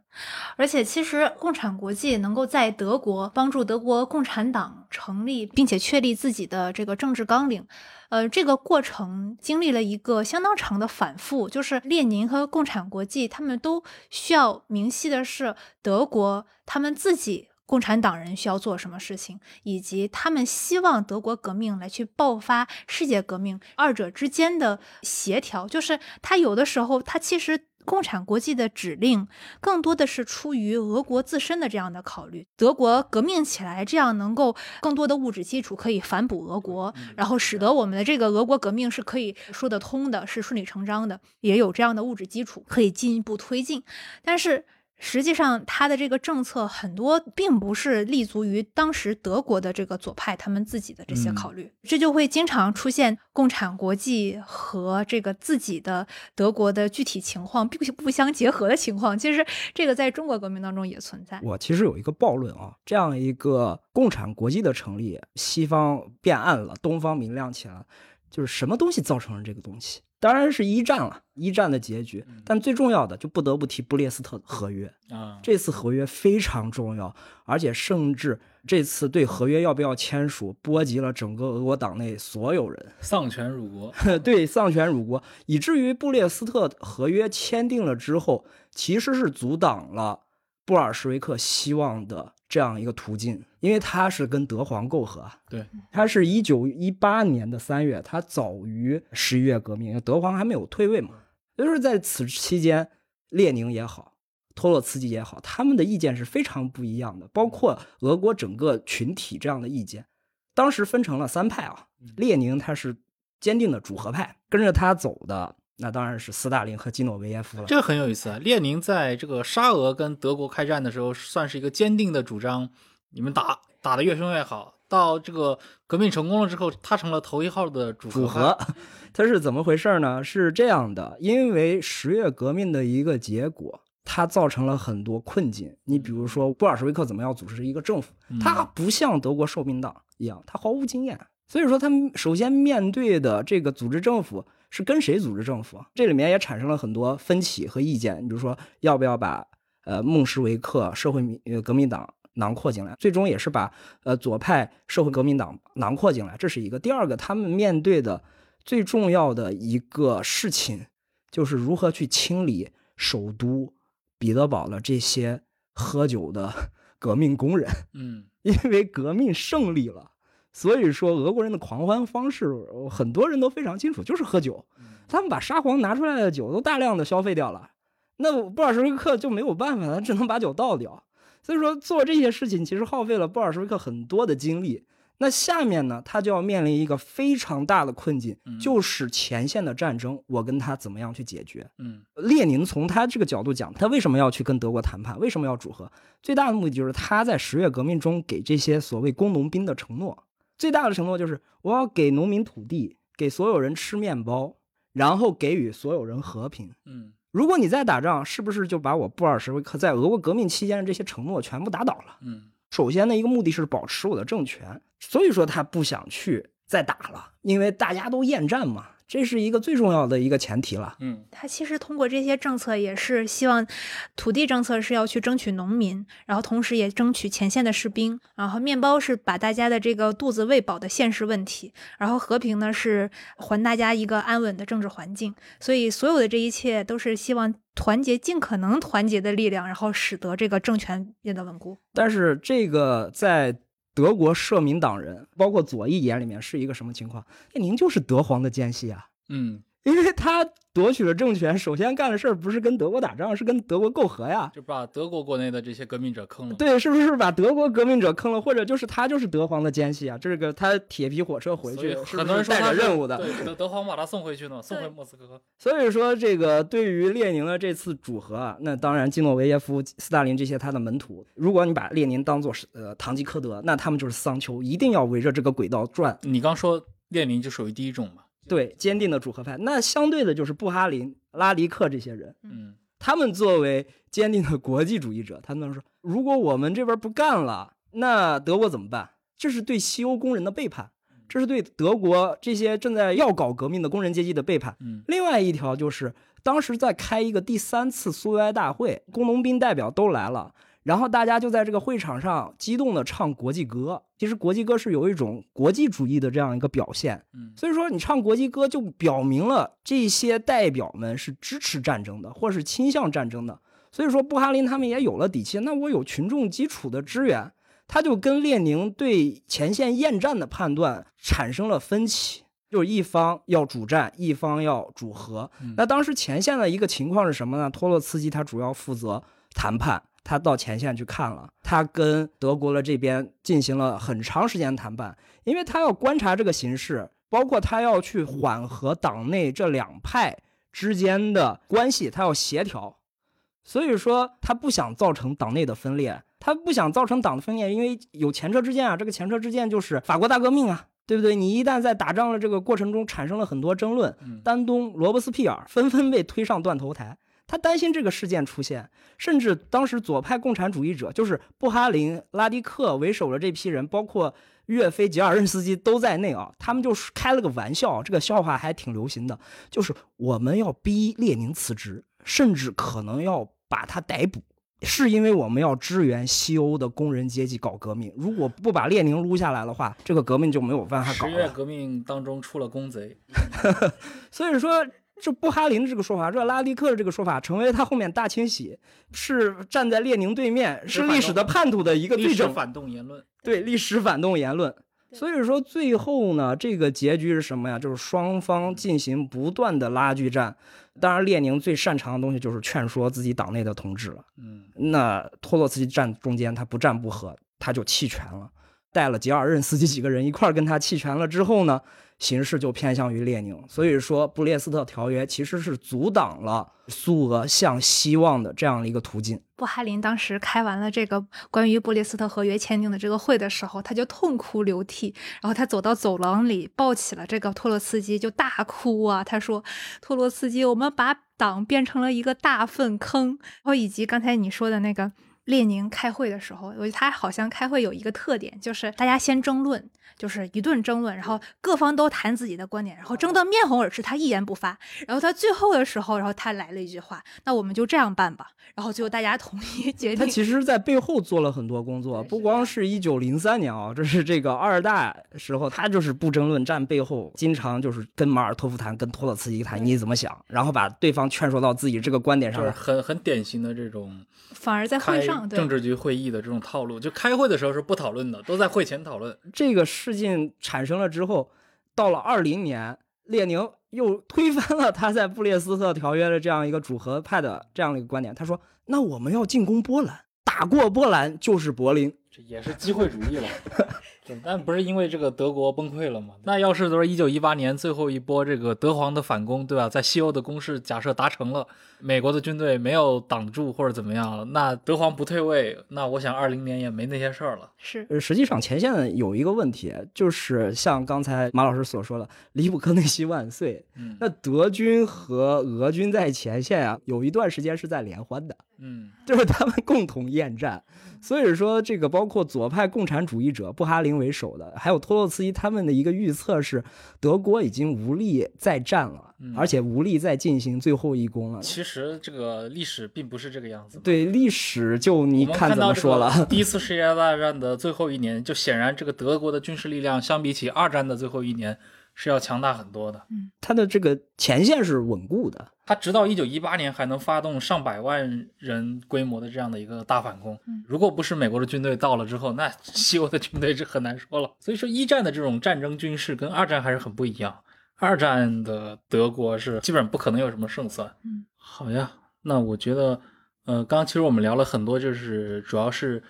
而且，其实共产国际能够在德国帮助德国共产党成立，并且确立自己的这个政治纲领。呃，这个过程经历了一个相当长的反复，就是列宁和共产国际他们都需要明晰的是，德国他们自己共产党人需要做什么事情，以及他们希望德国革命来去爆发世界革命，二者之间的协调，就是他有的时候他其实。共产国际的指令更多的是出于俄国自身的这样的考虑，德国革命起来，这样能够更多的物质基础可以反哺俄国，然后使得我们的这个俄国革命是可以说得通的，是顺理成章的，也有这样的物质基础可以进一步推进，但是。实际上，他的这个政策很多并不是立足于当时德国的这个左派他们自己的这些考虑，这就会经常出现共产国际和这个自己的德国的具体情况不不相结合的情况。其实，这个在中国革命当中也存在。我其实有一个暴论啊，这样一个共产国际的成立，西方变暗了，东方明亮起来了，就是什么东西造成了这个东西？当然是一战了，一战的结局。但最重要的就不得不提布列斯特合约啊，这次合约非常重要，而且甚至这次对合约要不要签署，波及了整个俄国党内所有人，丧权辱国。对，丧权辱国，以至于布列斯特合约签订了之后，其实是阻挡了布尔什维克希望的。这样一个途径，因为他是跟德皇媾和，对，他是一九一八年的三月，他早于十一月革命，德皇还没有退位嘛，就是在此期间，列宁也好，托洛茨基也好，他们的意见是非常不一样的，包括俄国整个群体这样的意见，当时分成了三派啊，列宁他是坚定的主和派，跟着他走的。那当然是斯大林和基诺维耶夫了。这个很有意思啊！列宁在这个沙俄跟德国开战的时候，算是一个坚定的主张，你们打打得越凶越好。到这个革命成功了之后，他成了头一号的主主和。他是怎么回事呢？是这样的，因为十月革命的一个结果，它造成了很多困境。你比如说，布尔什维克怎么样组织一个政府？他不像德国受命党一样，他毫无经验。所以说，他首先面对的这个组织政府。是跟谁组织政府？这里面也产生了很多分歧和意见。你比如说，要不要把呃孟什维克社会民革命党囊括进来？最终也是把呃左派社会革命党囊括进来。这是一个。第二个，他们面对的最重要的一个事情，就是如何去清理首都彼得堡的这些喝酒的 革命工人。嗯，因为革命胜利了。所以说，俄国人的狂欢方式，很多人都非常清楚，就是喝酒。他们把沙皇拿出来的酒都大量的消费掉了，那布尔什维克就没有办法，他只能把酒倒掉。所以说做这些事情其实耗费了布尔什维克很多的精力。那下面呢，他就要面临一个非常大的困境，嗯就是前线的战争，我跟他怎么样去解决？嗯列宁从他这个角度讲，他为什么要去跟德国谈判？为什么要主和？最大的目的就是他在十月革命中给这些所谓工农兵的承诺。最大的承诺就是我要给农民土地，给所有人吃面包，然后给予所有人和平。嗯如果你再打仗，是不是就把我布尔什维克在俄国革命期间的这些承诺全部打倒了？嗯首先的，一个目的是保持我的政权，所以说他不想去再打了，因为大家都厌战嘛，这是一个最重要的一个前提了。嗯他其实通过这些政策，也是希望土地政策是要去争取农民，然后同时也争取前线的士兵，然后面包是把大家的这个肚子喂饱的现实问题，然后和平呢是还大家一个安稳的政治环境。所以所有的这一切都是希望团结尽可能团结的力量，然后使得这个政权变得稳固。但是这个在德国社民党人，包括左翼眼里面是一个什么情况？那您就是德皇的奸细啊，嗯，因为他夺取了政权，首先干的事儿不是跟德国打仗，是跟德国媾和呀。就把德国国内的这些革命者坑了。，对，是不是把德国革命者坑了，或者就是他就是德皇的奸细啊？这个他铁皮火车回去，很多人说他是着任务的？对，德德皇把他送回去呢，送回莫斯科。所以说，这个对于列宁的这次组合啊，那当然基诺维耶夫、斯大林这些他的门徒，如果你把列宁当做是呃堂吉诃德，那他们就是桑丘，一定要围着这个轨道转。你刚说列宁就属于第一种嘛？对，坚定的主和派。那相对的就是布哈林、拉迪克这些人，嗯他们作为坚定的国际主义者，他们说，如果我们这边不干了，那德国怎么办？这是对西欧工人的背叛，这是对德国这些正在要搞革命的工人阶级的背叛。嗯另外一条就是，当时在开一个第三次苏维埃大会，工农兵代表都来了，然后大家就在这个会场上激动地唱国际歌。其实国际歌是有一种国际主义的这样一个表现，嗯所以说你唱国际歌就表明了这些代表们是支持战争的，或是倾向战争的。所以说布哈林他们也有了底气，那我有群众基础的支援，他就跟列宁对前线厌战的判断产生了分歧。就是一方要主战，一方要主和。嗯那当时前线的一个情况是什么呢？托洛茨基他主要负责谈判，他到前线去看了，他跟德国的这边进行了很长时间谈判，因为他要观察这个形势，包括他要去缓和党内这两派之间的关系，他要协调。所以说，他不想造成党内的分裂，他不想造成党的分裂，因为有前车之鉴啊。这个前车之鉴就是法国大革命啊，对不对？你一旦在打仗的这个过程中产生了很多争论，嗯丹东、罗伯斯庇尔纷纷被推上断头台。他担心这个事件出现，甚至当时左派共产主义者，就是布哈林、拉迪克为首的这批人，包括岳飞、吉尔任斯基都在内啊，他们就是开了个玩笑，这个笑话还挺流行的，就是我们要逼列宁辞职，甚至可能要把他逮捕，是因为我们要支援西欧的工人阶级搞革命，如果不把列宁撸下来的话，这个革命就没有办法搞了。十月革命当中出了公贼。所以说，这布哈林的这个说法，热拉迪克的这个说法，成为他后面大清洗是站在列宁对面，是历史的叛徒的一个历史最正反动言论。对历史反动言论。所以说，最后呢，这个结局是什么呀？就是双方进行不断的拉锯战。当然，列宁最擅长的东西就是劝说自己党内的同志了。嗯那托洛茨基站中间，他不战不和，他就弃权了，带了吉尔任斯基几个人一块儿跟他弃权了之后呢，形势就偏向于列宁。所以说，布列斯特条约其实是阻挡了苏俄向希望的这样的一个途径。布哈林当时开完了这个关于布列斯特合约签订的这个会的时候，他就痛哭流涕，然后他走到走廊里，抱起了这个托洛茨基，就大哭啊。他说：“托洛茨基，我们把党变成了一个大粪坑。”然后以及刚才你说的那个列宁开会的时候，我觉得他好像开会有一个特点，就是大家先争论。就是一顿争论，然后各方都谈自己的观点，然后争得面红耳赤，他一言不发。然后他最后的时候，然后他来了一句话：“那我们就这样办吧。”然后最后大家同意决定。他其实，在背后做了很多工作，不光是一九零三年啊，这是这个二大时候，他就是不争论战背后，经常就是跟马尔托夫谈，跟托洛茨基谈，你怎么想，然后把对方劝说到自己这个观点上来。很很典型的这种反而在会上，对政治局会议的这种套路，就开会的时候是不讨论的，都在会前讨论。这个事件产生了之后，到了二零年，列宁又推翻了他在布列斯特条约的这样一个主和派的这样的一个观点。他说：“那我们要进攻波兰，打打过波兰就是柏林。这也是机会主义了。但不是因为这个德国崩溃了吗？那要是都是一九一八年最后一波这个德皇的反攻，对吧？在西欧的攻势假设达成了，美国的军队没有挡住或者怎么样，那德皇不退位，那我想二零年也没那些事儿了。是，呃，实际上前线有一个问题，就是像刚才马老师所说的“离不科内西万岁”，嗯那德军和俄军在前线啊，有一段时间是在联欢的，嗯就是他们共同厌战。所以说，这个包括左派共产主义者布哈林为首的，还有托洛茨基他们的一个预测是，德国已经无力再战了，嗯而且无力再进行最后一攻了。其实这个历史并不是这个样子。对历史，就你看怎么说了。第一次世界大战的最后一年，就显然这个德国的军事力量相比起二战的最后一年是要强大很多的。嗯他的这个前线是稳固的，他直到一九一八年还能发动上百万人规模的这样的一个大反攻。嗯如果不是美国的军队到了之后，那 西欧的军队是很难说了。所以说，一战的这种战争军事跟二战还是很不一样。二战的德国是基本上不可能有什么胜算。嗯，好呀，那我觉得，呃，刚刚其实我们聊了很多，就是主要是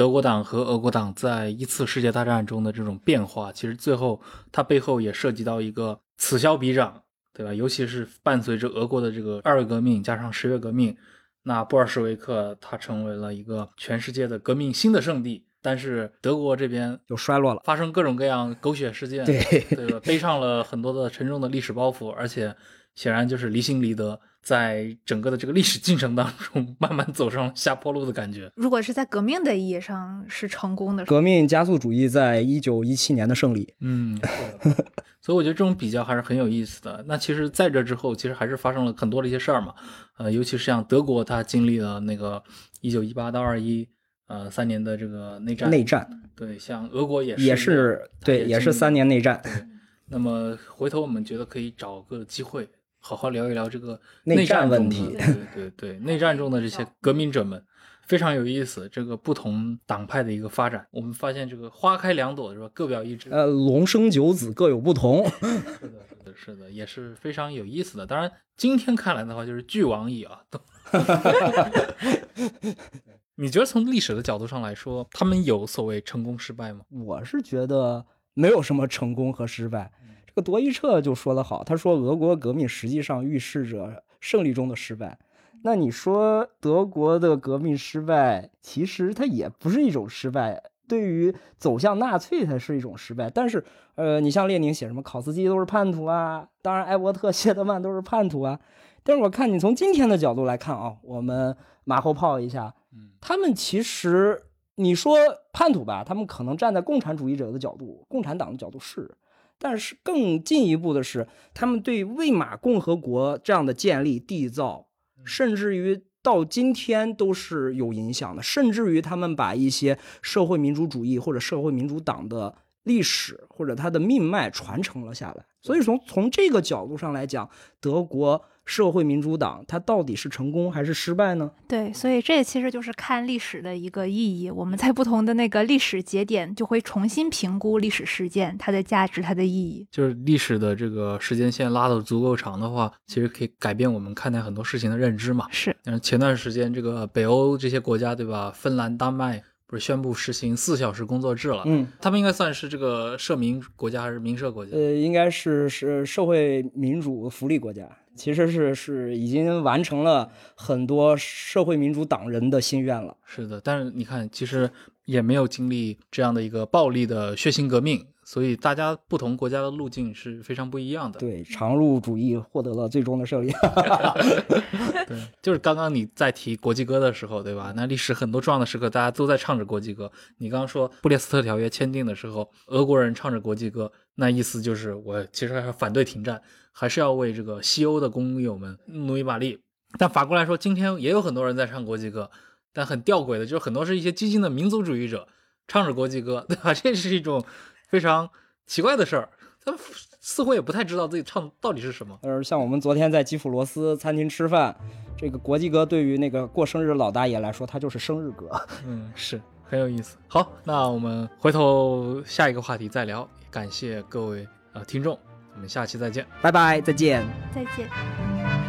德国党和俄国党在一次世界大战中的这种变化。其实最后它背后也涉及到一个此消彼长，对吧？尤其是伴随着俄国的这个二月革命加上十月革命，那布尔什维克它成为了一个全世界的革命新的圣地。但是德国这边就衰落了。发生各种各样狗血事件，对对吧？背上了很多的沉重的历史包袱，而且显然就是离心离德，在整个的这个历史进程当中，慢慢走上下坡路的感觉。如果是在革命的意义上是成功的，革命加速主义在一九一七年的胜利，嗯，所以我觉得这种比较还是很有意思的。那其实在这之后，其实还是发生了很多的一些事儿嘛，呃，尤其是像德国，它经历了那个一九一八到二一，呃，三年的这个内战。内战对，像俄国也是也是对，也是三年。年内战。对，那么回头我们觉得可以找个机会，好好聊一聊这个内战问题对对对，内战中的这些革命者们非常有意思。这个不同党派的一个发展，我们发现这个花开两朵是吧？各表一枝。呃，龙生九子，各有不同。是的，是的，是的，也是非常有意思的。当然，今天看来的话，就是俱往矣啊。都 你觉得从历史的角度上来说，他们有所谓成功失败吗？我是觉得没有什么成功和失败。这个德伊彻就说得好，他说俄国革命实际上预示着胜利中的失败。那你说德国的革命失败，其实它也不是一种失败，对于走向纳粹才是一种失败。但是，呃，你像列宁写什么考斯基都是叛徒啊，当然埃伯特、谢德曼都是叛徒啊。但是我看你从今天的角度来看啊，我们马后炮一下，嗯他们其实你说叛徒吧，他们可能站在共产主义者的角度、共产党的角度是，但是更进一步的是，他们对魏玛共和国这样的建立、缔造，甚至于到今天都是有影响的，甚至于他们把一些社会民主主义或者社会民主党的历史或者它的命脉传承了下来。所以从从这个角度上来讲，德国社会民主党它到底是成功还是失败呢？对，所以这其实就是看历史的一个意义。我们在不同的那个历史节点，就会重新评估历史事件它的价值、它的意义。就是历史的这个时间线拉得足够长的话，其实可以改变我们看待很多事情的认知嘛。是，嗯，前段时间这个北欧这些国家，对吧？芬兰、丹麦不是宣布实行四小时工作制了？嗯，他们应该算是这个社民国家还是民社国家？呃，应该是是社会民主福利国家，其实是是已经完成了很多社会民主党人的心愿了。是的，但是你看，其实也没有经历这样的一个暴力的血腥革命，所以大家不同国家的路径是非常不一样的。对，常入主义获得了最终的胜利。对，就是刚刚你在提国际歌的时候，对吧？那历史很多重要的时刻，大家都在唱着国际歌。你刚刚说布列斯特条约签订的时候，俄国人唱着国际歌，那意思就是我其实还是反对停战，还是要为这个西欧的工友们努一把力。但反过来说，今天也有很多人在唱国际歌，但很吊诡的就是很多是一些激进的民族主义者唱着国际歌，对吧？这是一种非常奇怪的事儿，他们似乎也不太知道自己唱的到底是什么。而像我们昨天在基辅罗斯餐厅吃饭，这个国际歌对于那个过生日的老大爷来说，它就是生日歌。嗯，是很有意思。好，那我们回头下一个话题再聊。感谢各位呃听众，我们下期再见。拜拜，再见。再见。